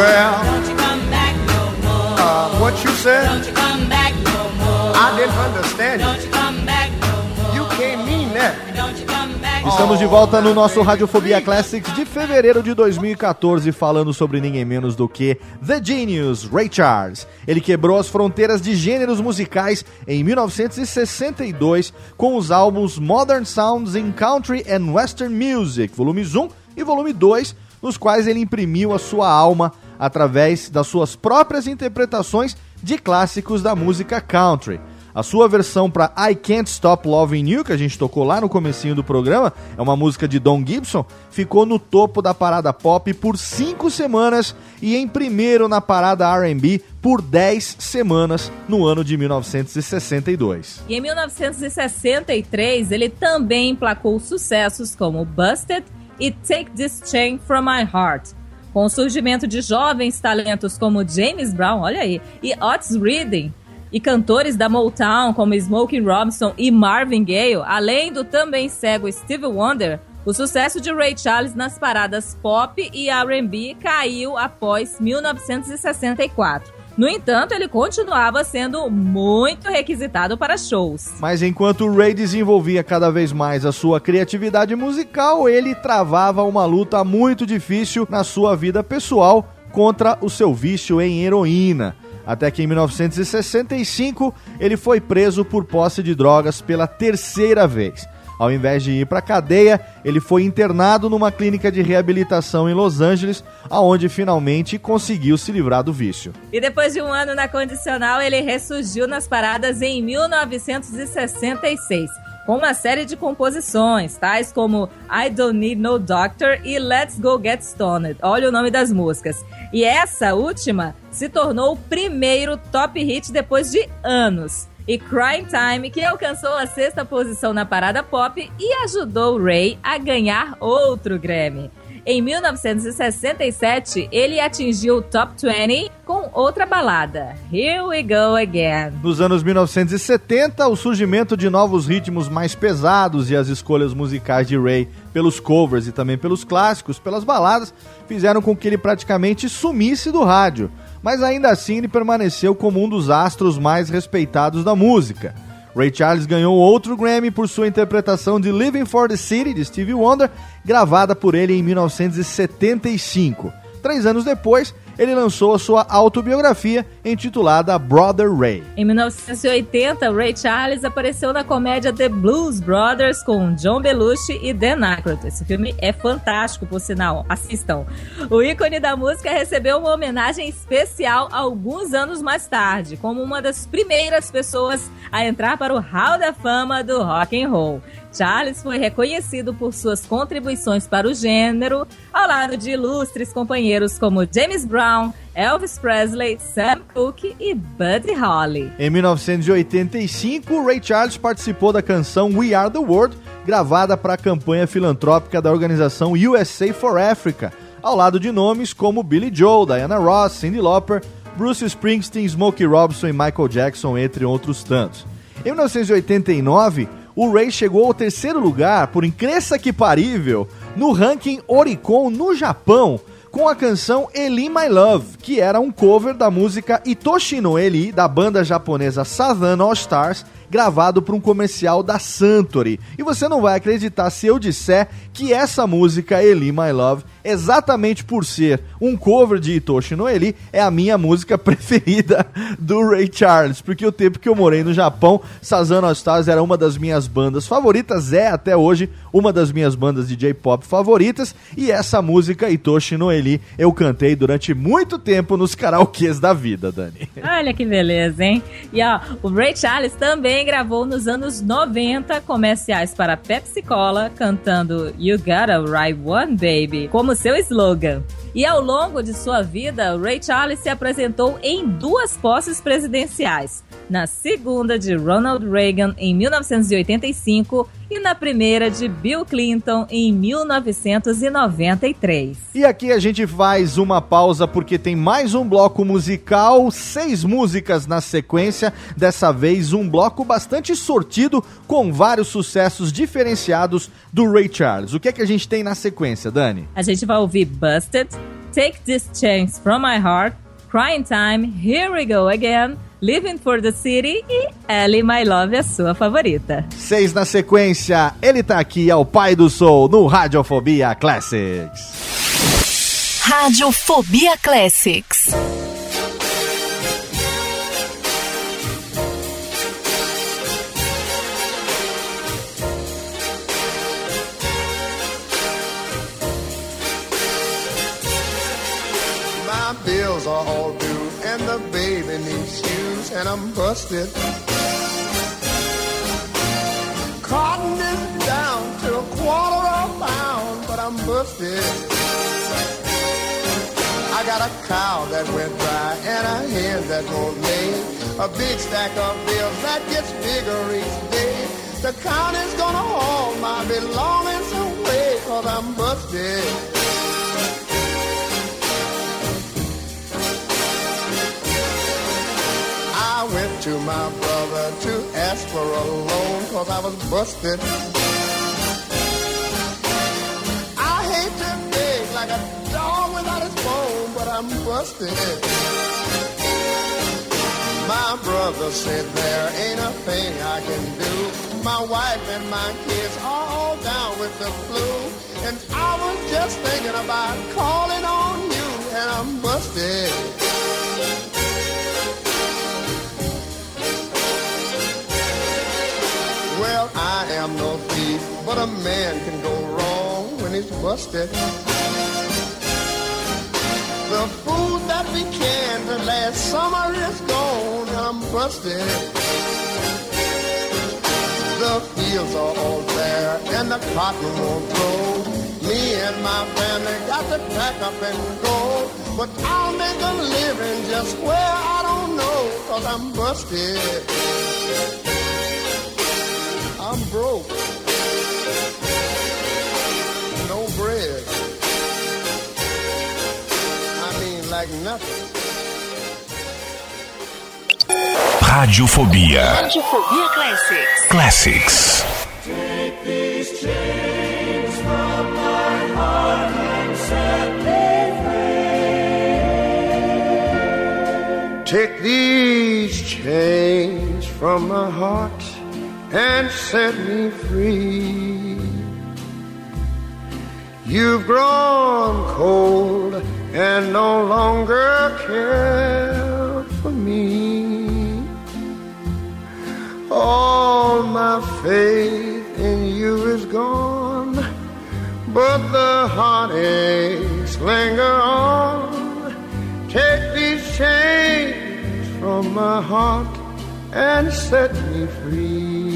Well, Don't you come back no more. uh, what you said? Don't you come back no more. I didn't understand Don't you. you come back no more. You can't mean that. Don't you come back Estamos de volta no nosso Radiofobia Classics de fevereiro de 2014, falando sobre ninguém menos do que The Genius, Ray Charles. Ele quebrou as fronteiras de gêneros musicais em 1962 com os álbuns Modern Sounds in Country and Western Music, volumes 1 e volume 2, nos quais ele imprimiu a sua alma através das suas próprias interpretações de clássicos da música country. A sua versão para I Can't Stop Loving You, que a gente tocou lá no comecinho do programa, é uma música de Don Gibson, ficou no topo da parada pop por 5 semanas e em primeiro na parada R&B por 10 semanas no ano de 1962. E em 1963, ele também emplacou sucessos como Busted e Take This Chain From My Heart. Com o surgimento de jovens talentos como James Brown, olha aí, e Otis Redding, e cantores da Motown como Smokey Robinson e Marvin Gaye, além do também cego Stevie Wonder, o sucesso de Ray Charles nas paradas pop e R&B caiu após 1964. No entanto, ele continuava sendo muito requisitado para shows. Mas enquanto Ray desenvolvia cada vez mais a sua criatividade musical, ele travava uma luta muito difícil na sua vida pessoal contra o seu vício em heroína. Até que em 1965 ele foi preso por posse de drogas pela terceira vez. Ao invés de ir para cadeia, ele foi internado numa clínica de reabilitação em Los Angeles, aonde finalmente conseguiu se livrar do vício. E depois de um ano na condicional, ele ressurgiu nas paradas em 1966 com uma série de composições, tais como I Don't Need No Doctor e Let's Go Get Stoned. Olha o nome das músicas. E essa última se tornou o primeiro top hit depois de anos. E Crime Time, que alcançou a sexta posição na parada pop e ajudou Ray a ganhar outro Grammy. Em 1967, ele atingiu o top 20 com outra balada, Here We Go Again. Nos anos 1970, o surgimento de novos ritmos mais pesados e as escolhas musicais de Ray pelos covers e também pelos clássicos, pelas baladas, fizeram com que ele praticamente sumisse do rádio. Mas ainda assim, ele permaneceu como um dos astros mais respeitados da música. Ray Charles ganhou outro Grammy por sua interpretação de Living for the City de Stevie Wonder, gravada por ele em 1975. Três anos depois, ele lançou a sua autobiografia intitulada Brother Ray. Em 1980, Ray Charles apareceu na comédia The Blues Brothers com John Belushi e Dan Aykroyd. Esse filme é fantástico, por sinal. Assistam. O ícone da música recebeu uma homenagem especial alguns anos mais tarde, como uma das primeiras pessoas a entrar para o Hall da Fama do rock and roll. Charles foi reconhecido por suas contribuições para o gênero, ao lado de ilustres companheiros como James Brown, Elvis Presley, Sam Cooke e Buddy Holly. Em 1985, Ray Charles participou da canção We Are the World, gravada para a campanha filantrópica da organização USA for Africa, ao lado de nomes como Billy Joel, Diana Ross, Cyndi Lauper, Bruce Springsteen, Smokey Robinson e Michael Jackson, entre outros tantos. Em 1989, o Ray chegou ao terceiro lugar, por incrível que parível, no ranking Oricon no Japão, com a canção Eli My Love, que era um cover da música Itoshi no Eli, da banda japonesa Southern All Stars, gravado para um comercial da Santori. E você não vai acreditar se eu disser que essa música, Eli My Love, exatamente por ser um cover de Itoshi no Eli, é a minha música preferida do Ray Charles. Porque o tempo que eu morei no Japão, Sazano All Stars era uma das minhas bandas favoritas, é até hoje uma das minhas bandas de J-pop favoritas. E essa música, Itoshi no Eli, eu cantei durante muito tempo nos karaokês da vida, Dani. Olha que beleza, hein? E ó, o Ray Charles também gravou nos anos 90 comerciais para Pepsi Cola, cantando You Gotta Ride One Baby como seu slogan. E ao longo de sua vida, Ray Charles se apresentou em duas posses presidenciais. Na segunda de Ronald Reagan em 1985 e na primeira de Bill Clinton em 1993. E aqui a gente faz uma pausa porque tem mais um bloco musical, seis músicas na sequência. Dessa vez, um bloco bastante sortido com vários sucessos diferenciados do Ray Charles. O que é que a gente tem na sequência, Dani? A gente vai ouvir Busted, Take This Chance From My Heart, Crying Time, Here We Go Again, Living for the City e Ellie My Love, a sua favorita. Seis na sequência, ele tá aqui, é o pai do soul no Radiofobia Classics. Radiofobia Classics. And I'm busted. Cotton is down to a quarter of a pound, but I'm busted. I got a cow that went dry, and a hen that won't lay. A big stack of bills that gets bigger each day. The county's gonna haul my belongings away, cause I'm busted. To my brother to ask for a loan cause I was busted. I hate to beg like a dog without his bone, but I'm busted. My brother said there ain't a thing I can do. My wife and my kids are all down with the flu. And I was just thinking about calling on you, and I'm busted. Well, I am no thief, but a man can go wrong when he's busted. The food that we canned the last summer is gone, and I'm busted. The fields are all bare, and the cotton won't grow. Me and my family got to pack up and go. But I'll make a living just where I don't know, cause I'm busted. I'm broke. No bread. I mean, like nothing. Radiophobia. Classics. Classics. Take these chains from my heart. Take these chains from my heart and set me free. You've grown cold and no longer care for me. All my faith in you is gone, but the heartaches linger on. Take these chains from my heart and set me free.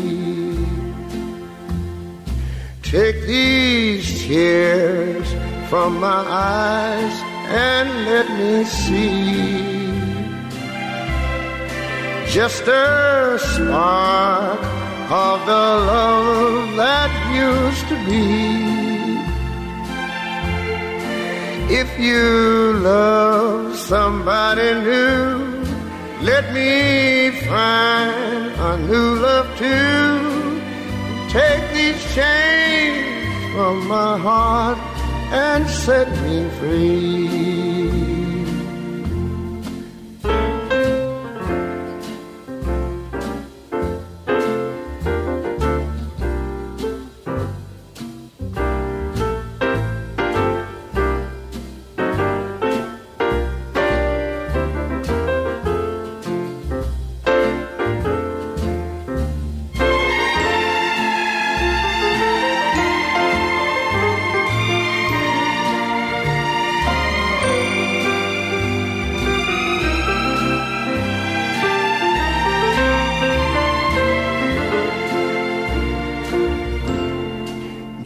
Take these tears from my eyes and let me see just a spark of the love that used to be. If you love somebody new, let me find a new love too. Take these chains from my heart and set me free.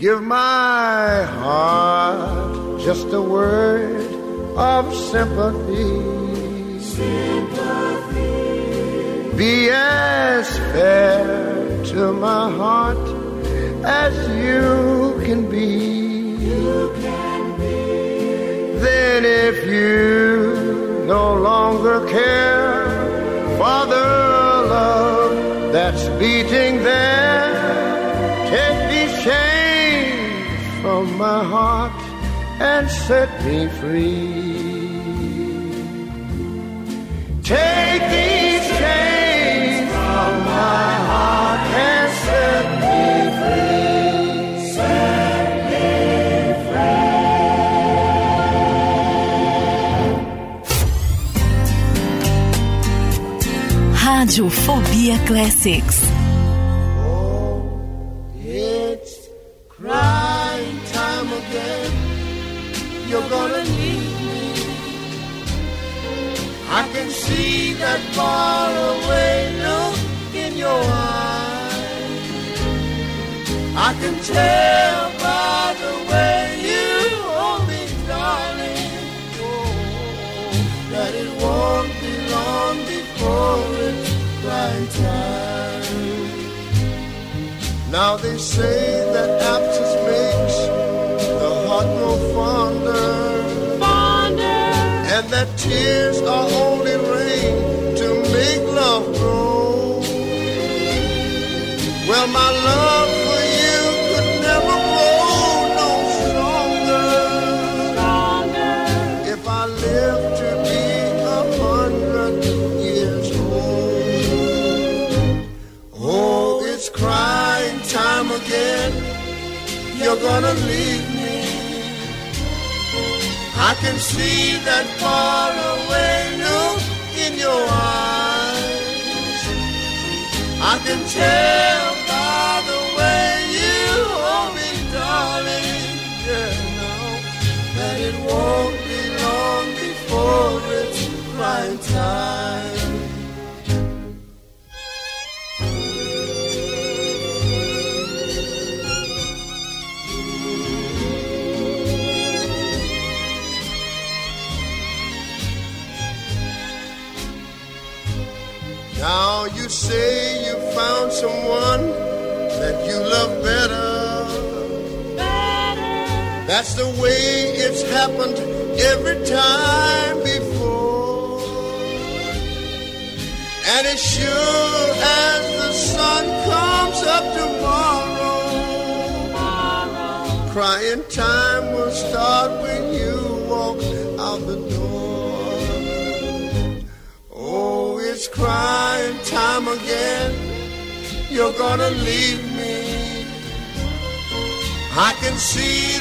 Give my heart just a word of sympathy. Be as fair to my heart as you can be. Then if you no longer care for the love that's beating there, my heart and set me free. Take these chains from my heart and set me free. Set me Radiofobia Classics. That far away look in your eyes. I can tell by the way you hold me, darling. Oh, that it won't be long before it's crying time. Now they say that absence makes the heart grow fonder, fonder, and that tears are only rain Well, my love for you could never grow no stronger, stronger. If I live to be a hundred years old. Oh, it's crying time again. You're gonna leave me. I can see that far away look in your eyes. I can tell That's the way it's happened every time before. And as sure as the sun comes up tomorrow, tomorrow. crying time will start when you walk out the door. Oh, it's crying time again. You're gonna leave me. I can see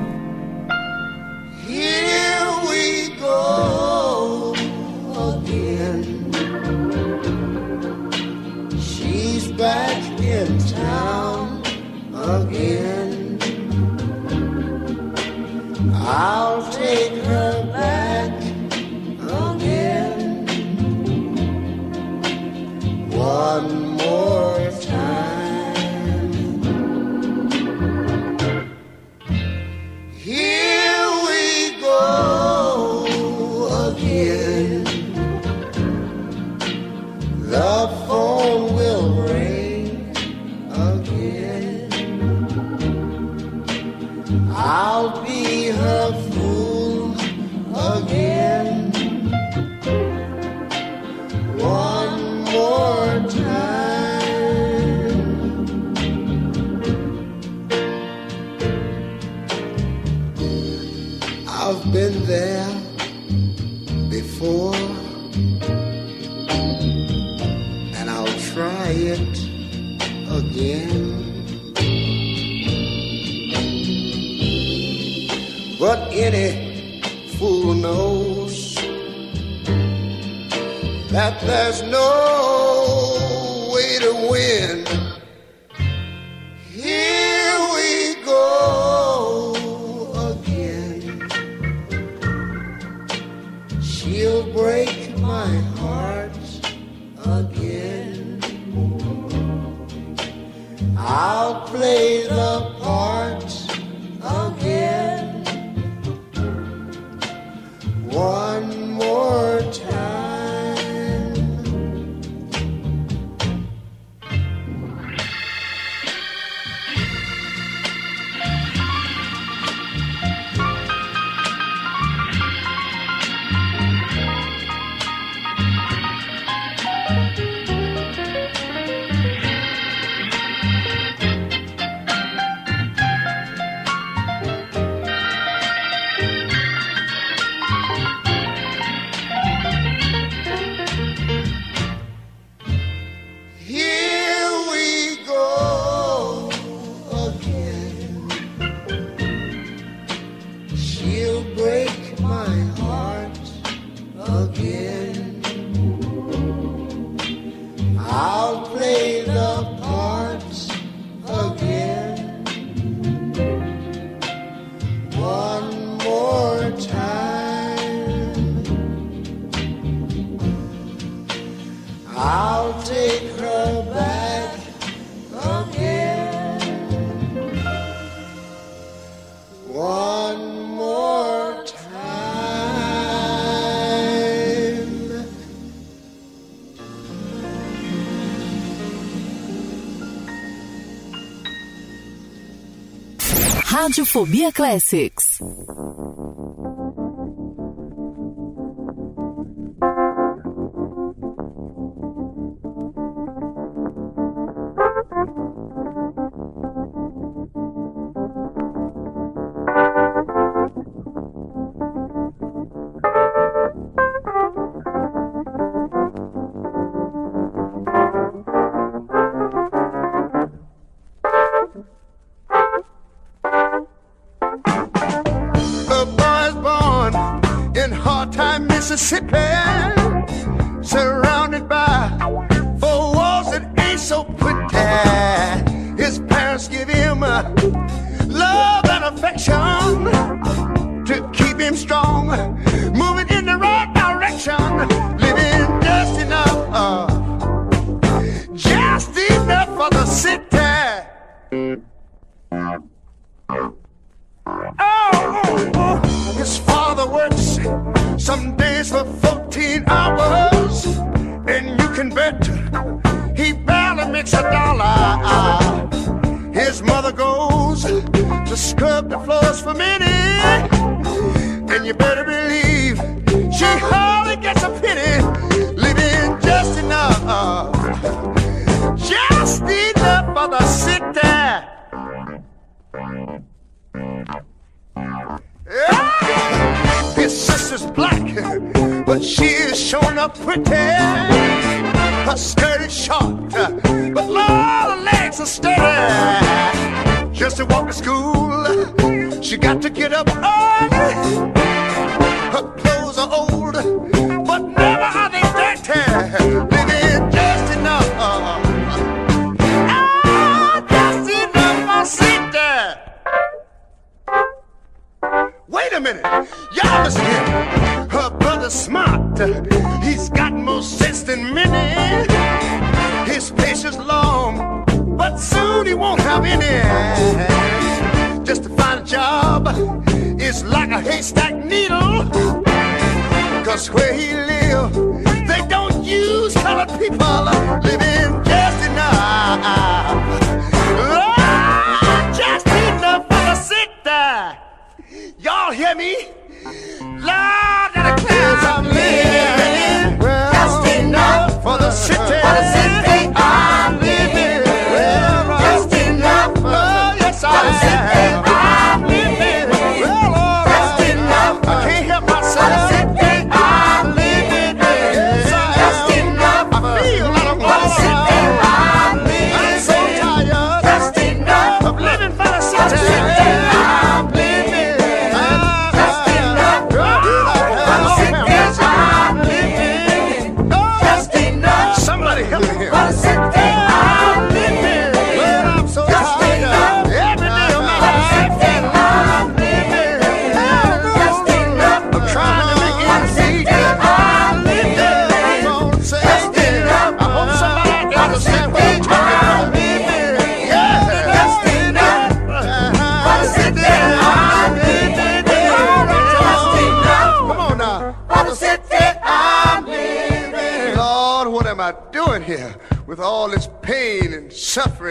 Radiofobia Classics.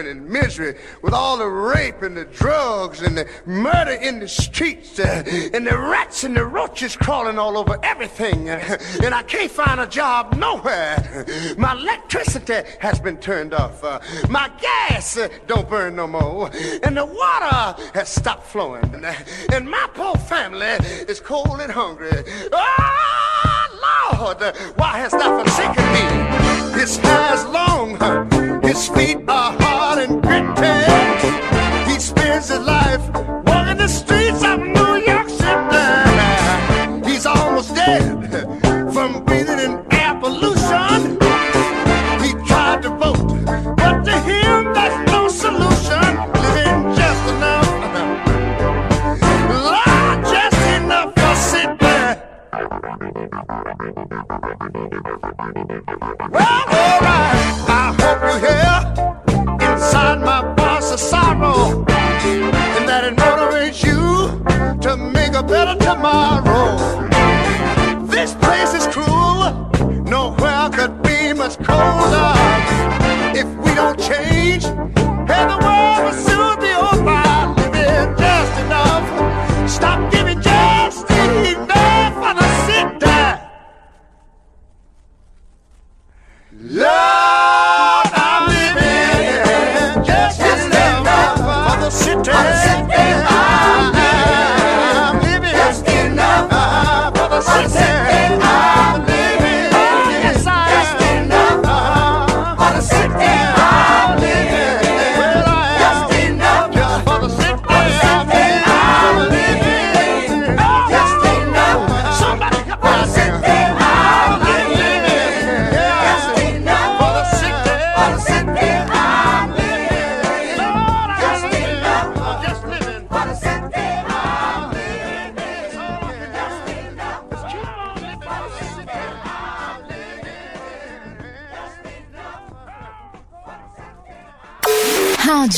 suffering and misery, with all the rape and the drugs and the murder in the streets, uh, and the rats and the roaches crawling all over everything, uh, and I can't find a job nowhere. My electricity has been turned off. Uh, my gas uh, don't burn no more, and the water has stopped flowing, uh, and my poor family is cold and hungry. Oh, Lord, why has thou forsaken me? His hair's long, his feet are hard and gritty. He spends his life walking the streets of. Well, all right, I hope you hear inside my boss sorrow, and that it motivates you to make a better tomorrow.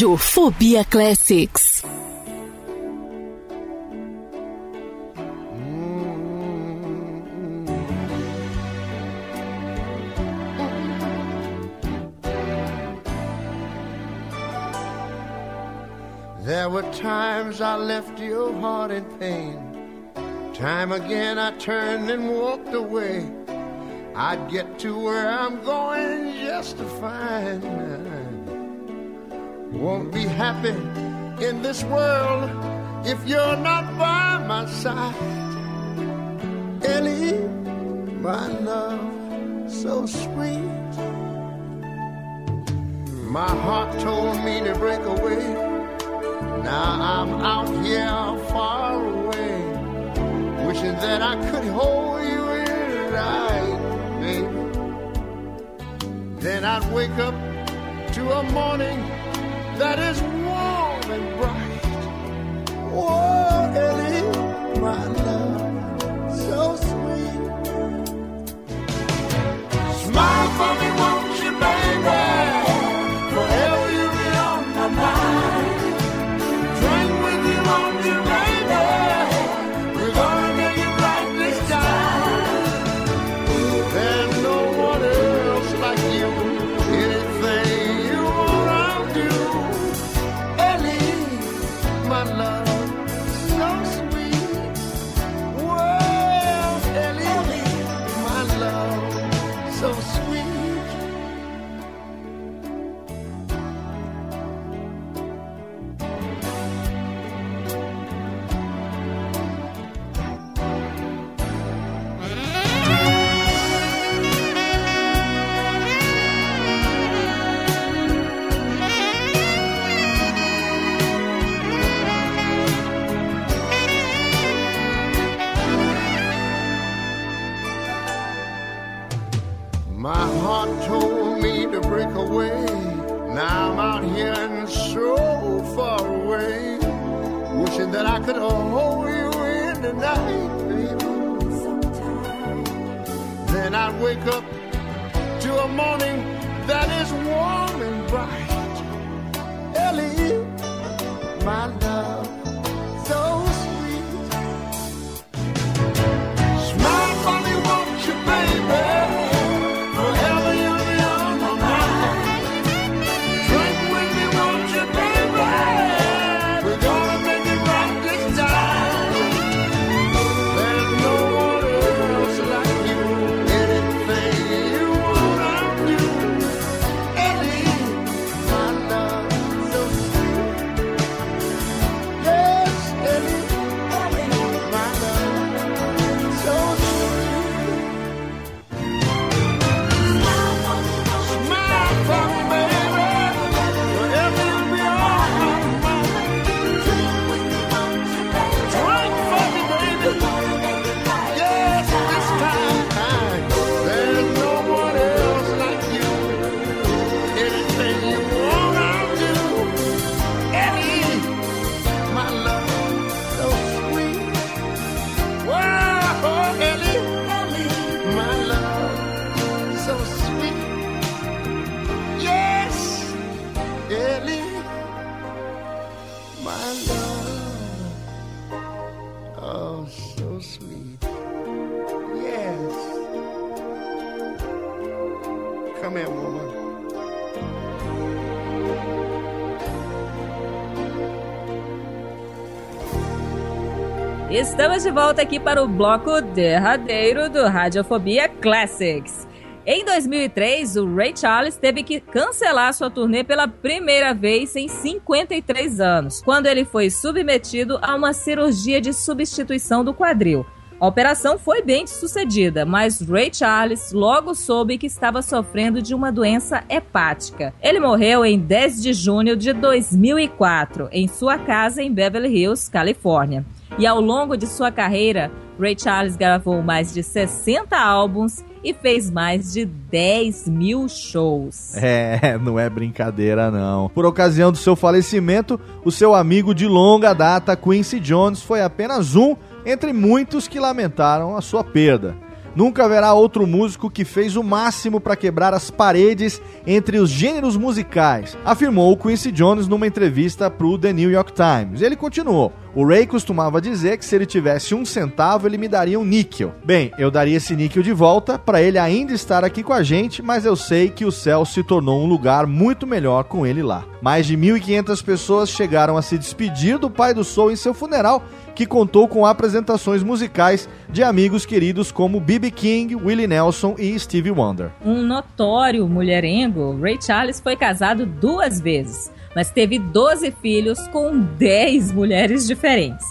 Rádio Fobia Classics. There were times I left your heart in pain. Time again I turned and walked away. I'd get to where I'm going just to find. Won't be happy in this world if you're not by my side. Ellie, my love, so sweet. My heart told me to break away. Now I'm out here far away, wishing that I could hold you in tight, baby. Then I'd wake up to a morning that is warm and bright. Whoa, wake up to a morning So sweet. Yes. Come here, woman. Estamos de volta aqui para o bloco derradeiro do Radiofobia Classics. Em 2003, o Ray Charles teve que cancelar sua turnê pela primeira vez em 53 anos, quando ele foi submetido a uma cirurgia de substituição do quadril. A operação foi bem sucedida, mas Ray Charles logo soube que estava sofrendo de uma doença hepática. Ele morreu em 10 de junho de 2004, em sua casa em Beverly Hills, Califórnia. E ao longo de sua carreira, Ray Charles gravou mais de 60 álbuns e fez mais de 10 mil shows. É, não é brincadeira não. Por ocasião do seu falecimento, o seu amigo de longa data, Quincy Jones, foi apenas um entre muitos que lamentaram a sua perda. Nunca haverá outro músico que fez o máximo para quebrar as paredes entre os gêneros musicais, afirmou Quincy Jones numa entrevista para o The New York Times. Ele continuou: o Ray costumava dizer que se ele tivesse um centavo, ele me daria um níquel. Bem, eu daria esse níquel de volta para ele ainda estar aqui com a gente, mas eu sei que o céu se tornou um lugar muito melhor com ele lá. Mais de 1.500 pessoas chegaram a se despedir do pai do Soul em seu funeral que contou com apresentações musicais de amigos queridos como B.B. King, Willie Nelson e Stevie Wonder. Um notório mulherengo, Ray Charles foi casado duas vezes, mas teve 12 filhos com 10 mulheres diferentes.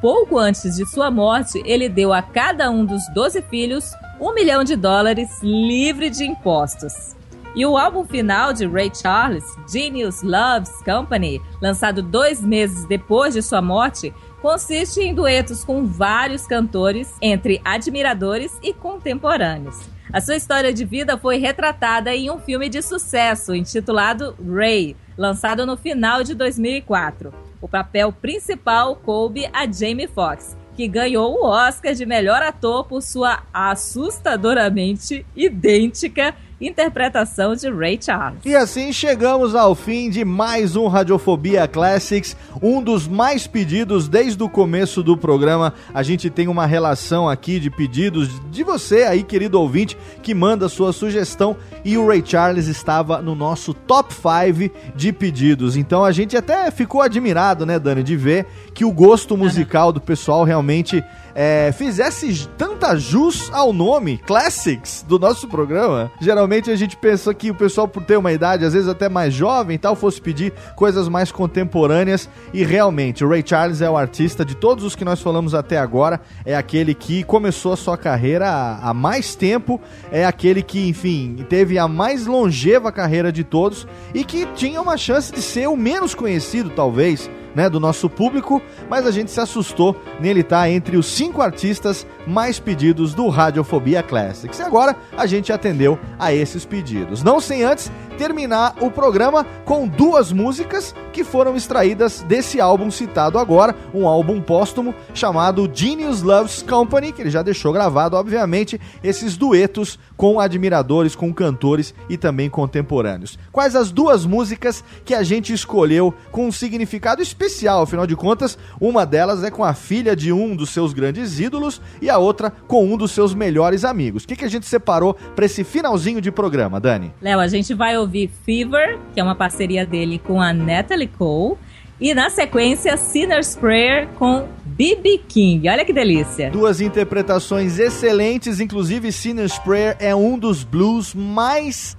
Pouco antes de sua morte, ele deu a cada um dos 12 filhos um milhão de dólares livre de impostos. E o álbum final de Ray Charles, Genius Loves Company, lançado dois meses depois de sua morte, consiste em duetos com vários cantores, entre admiradores e contemporâneos. A sua história de vida foi retratada em um filme de sucesso intitulado Ray, lançado no final de 2004. O papel principal coube a Jamie Foxx, que ganhou o Oscar de melhor ator por sua assustadoramente idêntica interpretação de Ray Charles. E assim chegamos ao fim de mais um Radiofobia Classics, um dos mais pedidos desde o começo do programa. A gente tem uma relação aqui de pedidos de você aí, querido ouvinte, que manda sua sugestão e o Ray Charles estava no nosso top 5 de pedidos. Então a gente até ficou admirado, né, Dani, de ver que o gosto musical do pessoal realmente é, fizesse tanta jus ao nome Classics do nosso programa. Geralmente a gente pensa que o pessoal, por ter uma idade, às vezes até mais jovem e tal, fosse pedir coisas mais contemporâneas. E realmente, o Ray Charles é o artista de todos os que nós falamos até agora. É aquele que começou a sua carreira há, há mais tempo. É aquele que, enfim, teve a mais longeva carreira de todos e que tinha uma chance de ser o menos conhecido, talvez né, do nosso público, mas a gente se assustou nele estar tá entre os cinco artistas mais pedidos do Radiofobia Classics. E agora a gente atendeu a esses pedidos. Não sem antes terminar o programa com duas músicas que foram extraídas desse álbum citado agora, um álbum póstumo chamado Genius Loves Company, que ele já deixou gravado, obviamente, esses duetos com admiradores, com cantores e também contemporâneos. Quais as duas músicas que a gente escolheu com um significado especial, afinal de contas, uma delas é com a filha de um dos seus grandes ídolos e a outra com um dos seus melhores amigos. O que, que a gente separou para esse finalzinho de programa, Dani? Léo, a gente vai ouvir Fever, que é uma parceria dele com a Natalie Cole, e na sequência Sinner's Prayer com B.B. King. Olha que delícia. Duas interpretações excelentes, inclusive Sinner's Prayer é um dos blues mais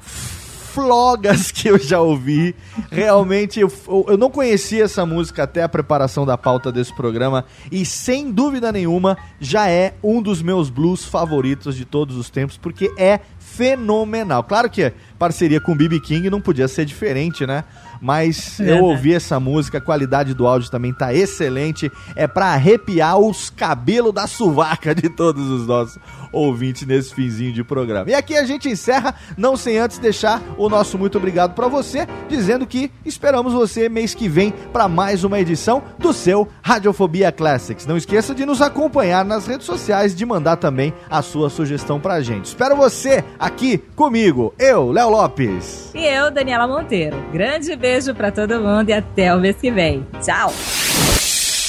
flogas que eu já ouvi. Realmente, eu, eu não conhecia essa música até a preparação da pauta desse programa e, sem dúvida nenhuma, já é um dos meus blues favoritos de todos os tempos, porque é fenomenal. Claro que parceria com B.B. King não podia ser diferente, né? Mas eu ouvi essa música, a qualidade do áudio também tá excelente. É para arrepiar os cabelos da suvaca de todos os nossos ouvintes nesse finzinho de programa. E aqui a gente encerra, não sem antes deixar o nosso muito obrigado para você, dizendo que esperamos você mês que vem para mais uma edição do seu Radiofobia Classics. Não esqueça de nos acompanhar nas redes sociais, de mandar também a sua sugestão pra gente. Espero você aqui comigo, eu, Léo Lopes. E eu, Daniela Monteiro. Grande beijo para todo mundo e até o mês que vem. Tchau.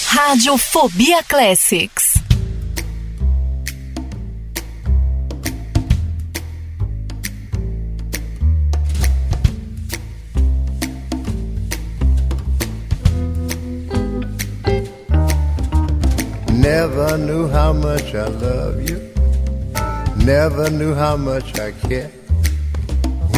Radiofobia Classics. Never knew how much I love you. Never knew how much I care.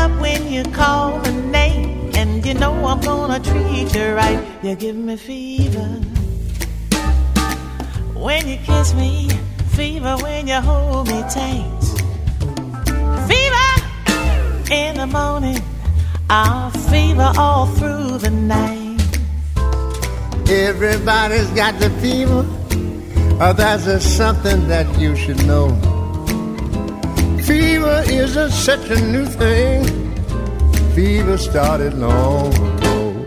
Up when you call my name, and you know I'm gonna treat you right. You give me fever when you kiss me, fever when you hold me tight. Fever in the morning, I'll fever all through the night. Everybody's got the fever. Oh, that's just something that you should know. Fever isn't such a new thing. Fever started long ago.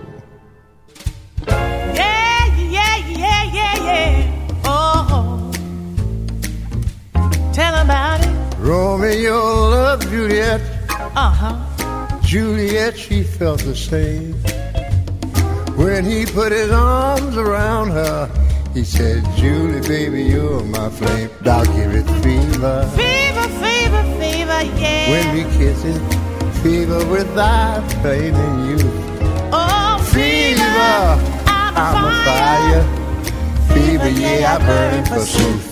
Yeah, yeah, yeah, yeah, yeah. Oh, tell about it. Romeo loved Juliet. Uh huh. Juliet, she felt the same. When he put his arms around her, he said, Julie, baby, you're my flame. I'll give it fever. Yeah. When we kiss it, fever without flaming you. oh, Fever, I'm, I'm a fire. fire. Fever, yeah, I burn forsooth.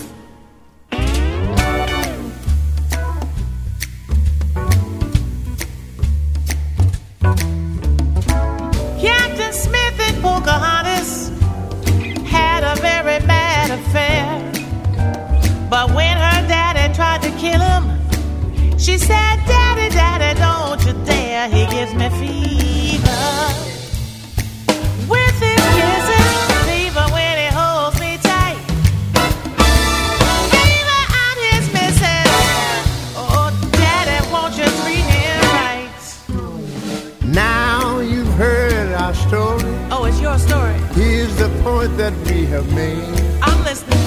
Captain Smith and Pocahontas had a very bad affair. But when her daddy tried to kill him, she said, have made. I'm listening.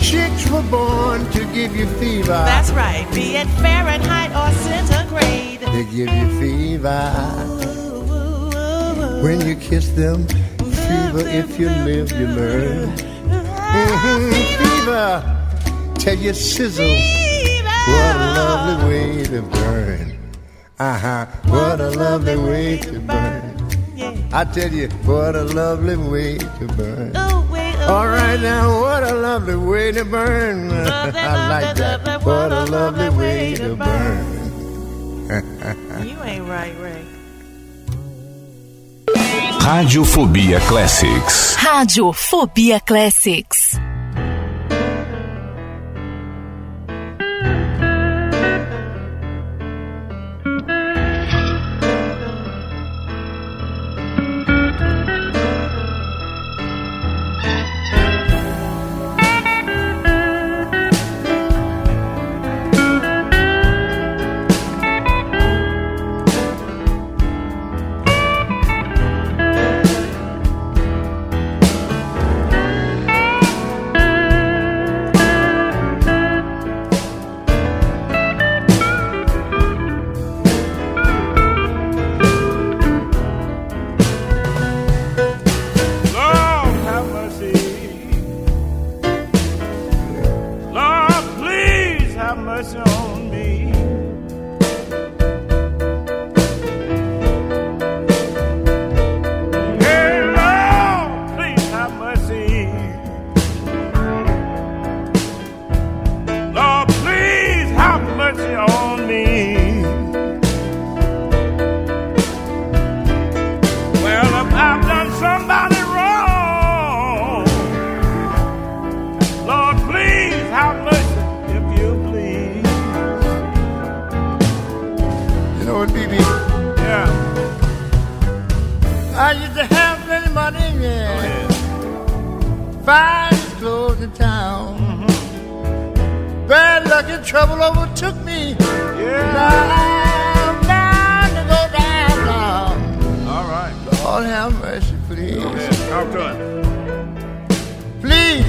Chicks were born to give you fever. That's right. Be it Fahrenheit or centigrade. They give you fever. When you kiss them, fever. If you live, you learn. Fever. Tell you sizzle. Fever. What a lovely way to burn. Uh huh. What a lovely way to burn. I tell you, what a lovely way to burn. All right now, what a lovely way to burn. I like that. What a lovely way to burn. You ain't right, Ray. Radiofobia Classics. Radiofobia Classics.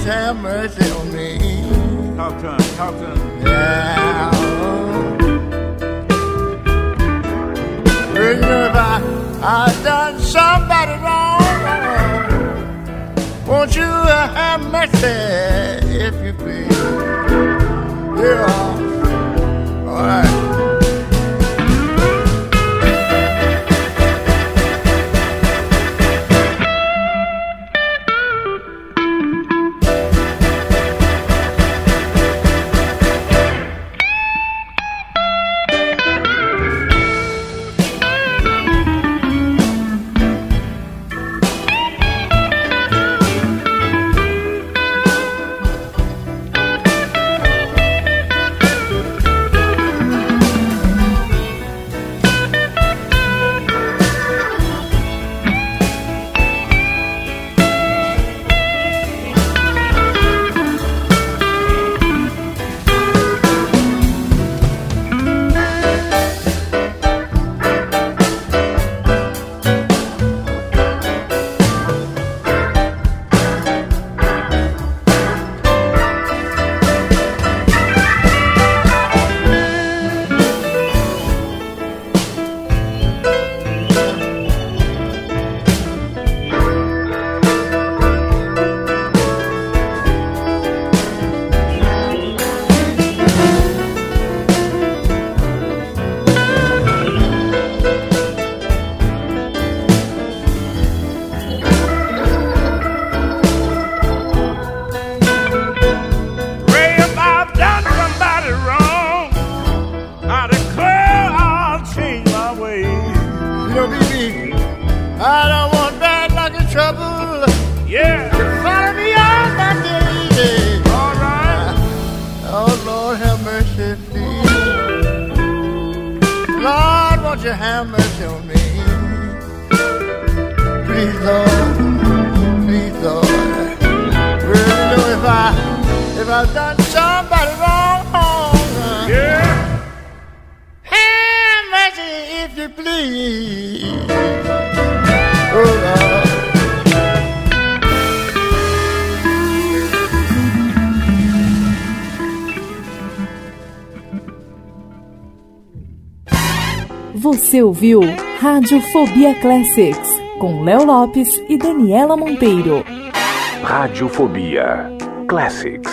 Please have mercy on me. Talk to him. Talk to him. Yeah. Know, if I, I done somebody wrong, won't you have mercy, if you please? Yeah. All right. Você ouviu Radiofobia Classics com Léo Lopes e Daniela Monteiro. Radiofobia Classics.